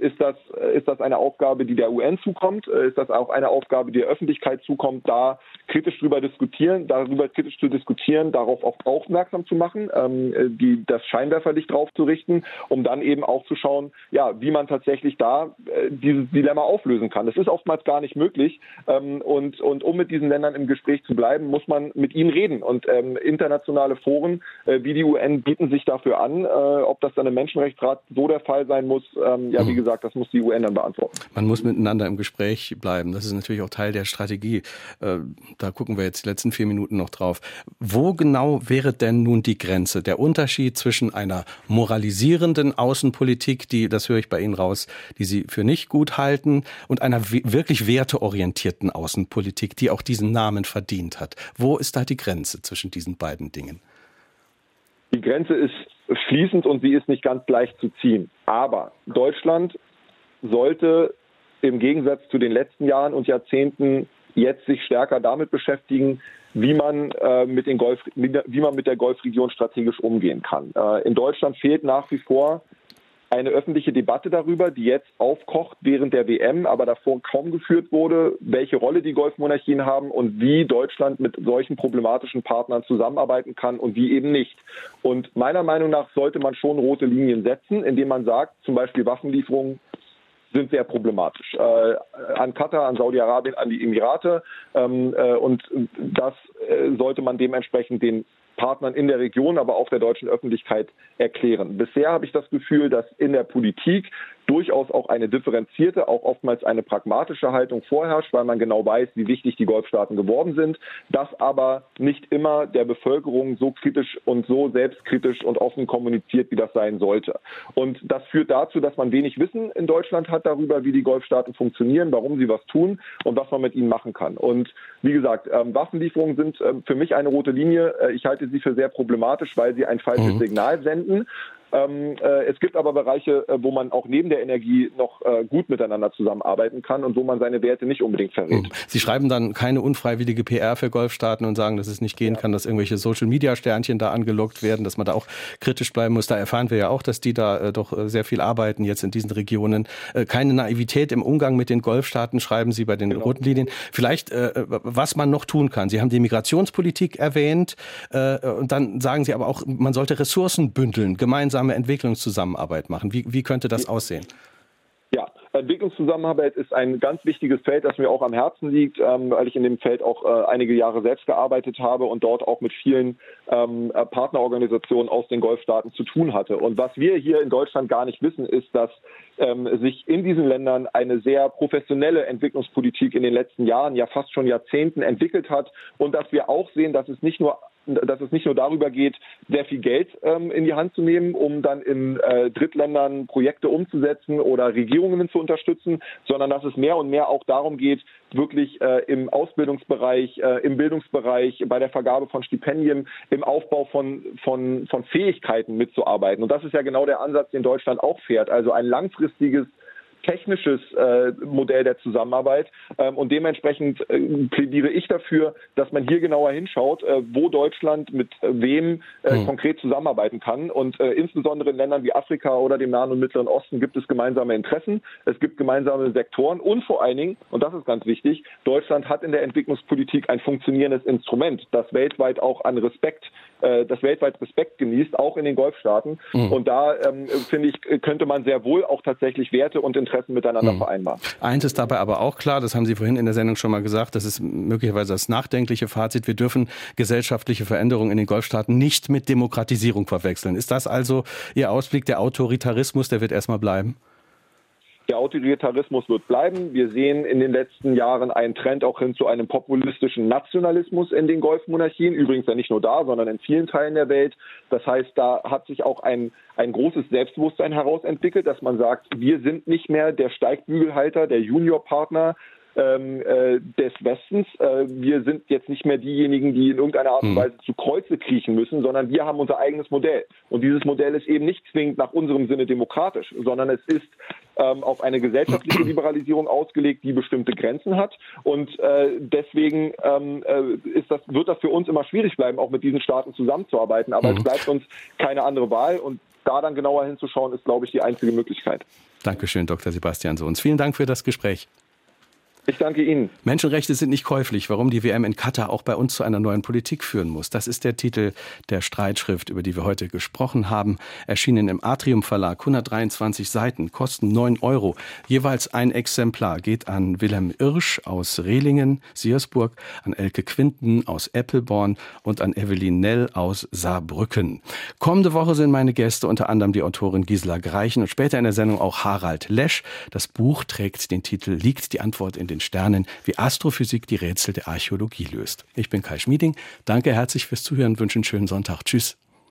ist, das, ist das eine Aufgabe, die der UN zukommt? Äh, ist das auch eine Aufgabe, die der Öffentlichkeit zukommt, da kritisch drüber diskutieren, darüber kritisch zu diskutieren, darauf auch aufmerksam zu machen, ähm, äh, die, das Scheinwerferlicht drauf zu richten, um dann eben auch zu schauen, ja, wie man tatsächlich da äh, dieses Dilemma auflösen kann. Das ist oftmals gar nicht möglich. Ähm, und, und um mit diesen Ländern im Gespräch zu bleiben, muss man mit ihnen reden. Und ähm, internationale Foren äh, wie die UN bieten sich dafür an. Äh, ob das dann im Menschenrechtsrat so der Fall sein muss, ähm, ja, wie mhm. gesagt, das muss die UN dann beantworten. Man muss miteinander im Gespräch bleiben. Das ist natürlich auch Teil der Strategie. Äh, da gucken wir jetzt die letzten vier Minuten noch drauf. Wo genau wäre denn nun die Grenze, der Unterschied zwischen einer moralisierenden Außenpolitik, die, das höre ich bei Ihnen raus, die Sie für nicht gut halten, und einer wirklich werteorientierten Außenpolitik, die auch diesen Namen verdient hat? Wo ist da die Grenze zwischen diesen beiden Dingen? Die Grenze ist fließend und sie ist nicht ganz leicht zu ziehen. Aber Deutschland sollte im Gegensatz zu den letzten Jahren und Jahrzehnten jetzt sich stärker damit beschäftigen, wie man, äh, mit, den Golf, wie man mit der Golfregion strategisch umgehen kann. Äh, in Deutschland fehlt nach wie vor eine öffentliche Debatte darüber, die jetzt aufkocht während der WM, aber davor kaum geführt wurde, welche Rolle die Golfmonarchien haben und wie Deutschland mit solchen problematischen Partnern zusammenarbeiten kann und wie eben nicht. Und meiner Meinung nach sollte man schon rote Linien setzen, indem man sagt, zum Beispiel Waffenlieferungen sind sehr problematisch. Äh, an Katar, an Saudi-Arabien, an die Emirate. Ähm, äh, und das äh, sollte man dementsprechend den Partnern in der Region, aber auch der deutschen Öffentlichkeit erklären. Bisher habe ich das Gefühl, dass in der Politik durchaus auch eine differenzierte, auch oftmals eine pragmatische Haltung vorherrscht, weil man genau weiß, wie wichtig die Golfstaaten geworden sind, das aber nicht immer der Bevölkerung so kritisch und so selbstkritisch und offen kommuniziert, wie das sein sollte. Und das führt dazu, dass man wenig Wissen in Deutschland hat darüber, wie die Golfstaaten funktionieren, warum sie was tun und was man mit ihnen machen kann. Und wie gesagt, ähm, Waffenlieferungen sind ähm, für mich eine rote Linie. Äh, ich halte sie für sehr problematisch, weil sie ein falsches mhm. Signal senden. Ähm, äh, es gibt aber Bereiche, äh, wo man auch neben der Energie noch äh, gut miteinander zusammenarbeiten kann und wo man seine Werte nicht unbedingt verrät. Hm. Sie schreiben dann keine unfreiwillige PR für Golfstaaten und sagen, dass es nicht gehen ja. kann, dass irgendwelche Social-Media-Sternchen da angelockt werden, dass man da auch kritisch bleiben muss. Da erfahren wir ja auch, dass die da äh, doch äh, sehr viel arbeiten jetzt in diesen Regionen. Äh, keine Naivität im Umgang mit den Golfstaaten schreiben Sie bei den genau. roten Linien. Vielleicht, was man noch tun kann. Sie haben die Migrationspolitik erwähnt und dann sagen Sie aber auch, man sollte Ressourcen bündeln, gemeinsam gemeinsame Entwicklungszusammenarbeit machen? Wie, wie könnte das aussehen? Ja, Entwicklungszusammenarbeit ist ein ganz wichtiges Feld, das mir auch am Herzen liegt, ähm, weil ich in dem Feld auch äh, einige Jahre selbst gearbeitet habe und dort auch mit vielen ähm, äh, Partnerorganisationen aus den Golfstaaten zu tun hatte. Und was wir hier in Deutschland gar nicht wissen, ist, dass ähm, sich in diesen Ländern eine sehr professionelle Entwicklungspolitik in den letzten Jahren, ja fast schon Jahrzehnten entwickelt hat und dass wir auch sehen, dass es nicht nur dass es nicht nur darüber geht, sehr viel Geld ähm, in die Hand zu nehmen, um dann in äh, Drittländern Projekte umzusetzen oder Regierungen zu unterstützen, sondern dass es mehr und mehr auch darum geht, wirklich äh, im Ausbildungsbereich, äh, im Bildungsbereich, bei der Vergabe von Stipendien, im Aufbau von, von, von Fähigkeiten mitzuarbeiten. Und das ist ja genau der Ansatz, den Deutschland auch fährt. Also ein langfristiges technisches äh, Modell der Zusammenarbeit. Ähm, und dementsprechend äh, plädiere ich dafür, dass man hier genauer hinschaut, äh, wo Deutschland mit äh, wem hm. konkret zusammenarbeiten kann. Und äh, insbesondere in Ländern wie Afrika oder dem Nahen und Mittleren Osten gibt es gemeinsame Interessen, es gibt gemeinsame Sektoren und vor allen Dingen, und das ist ganz wichtig, Deutschland hat in der Entwicklungspolitik ein funktionierendes Instrument, das weltweit auch an Respekt, äh, das weltweit Respekt genießt, auch in den Golfstaaten. Mhm. Und da ähm, finde ich, könnte man sehr wohl auch tatsächlich Werte und Interessen miteinander hm. vereinbaren. Eins ist dabei aber auch klar, das haben Sie vorhin in der Sendung schon mal gesagt, das ist möglicherweise das nachdenkliche Fazit, wir dürfen gesellschaftliche Veränderungen in den Golfstaaten nicht mit Demokratisierung verwechseln. Ist das also Ihr Ausblick, der Autoritarismus, der wird erstmal bleiben? Der Autoritarismus wird bleiben. Wir sehen in den letzten Jahren einen Trend auch hin zu einem populistischen Nationalismus in den Golfmonarchien. Übrigens ja nicht nur da, sondern in vielen Teilen der Welt. Das heißt, da hat sich auch ein, ein großes Selbstbewusstsein herausentwickelt, dass man sagt, wir sind nicht mehr der Steigbügelhalter, der Juniorpartner, des Westens. Äh, wir sind jetzt nicht mehr diejenigen, die in irgendeiner Art und hm. Weise zu Kreuze kriechen müssen, sondern wir haben unser eigenes Modell. Und dieses Modell ist eben nicht zwingend nach unserem Sinne demokratisch, sondern es ist ähm, auf eine gesellschaftliche Liberalisierung ausgelegt, die bestimmte Grenzen hat. Und äh, deswegen ähm, äh, ist das, wird das für uns immer schwierig bleiben, auch mit diesen Staaten zusammenzuarbeiten. Aber mhm. es bleibt uns keine andere Wahl. Und da dann genauer hinzuschauen, ist, glaube ich, die einzige Möglichkeit. Dankeschön, Dr. Sebastian Sohns. Vielen Dank für das Gespräch. Ich danke Ihnen. Menschenrechte sind nicht käuflich. Warum die WM in Katar auch bei uns zu einer neuen Politik führen muss. Das ist der Titel der Streitschrift, über die wir heute gesprochen haben. Erschienen im Atrium Verlag. 123 Seiten, kosten 9 Euro. Jeweils ein Exemplar geht an Wilhelm Irsch aus Rehlingen, Siersburg, an Elke Quinten aus Eppelborn und an Evelyn Nell aus Saarbrücken. Kommende Woche sind meine Gäste unter anderem die Autorin Gisela Greichen und später in der Sendung auch Harald Lesch. Das Buch trägt den Titel Liegt die Antwort in den Sternen, wie Astrophysik die Rätsel der Archäologie löst. Ich bin Kai Schmieding. Danke herzlich fürs Zuhören, wünsche einen schönen Sonntag. Tschüss.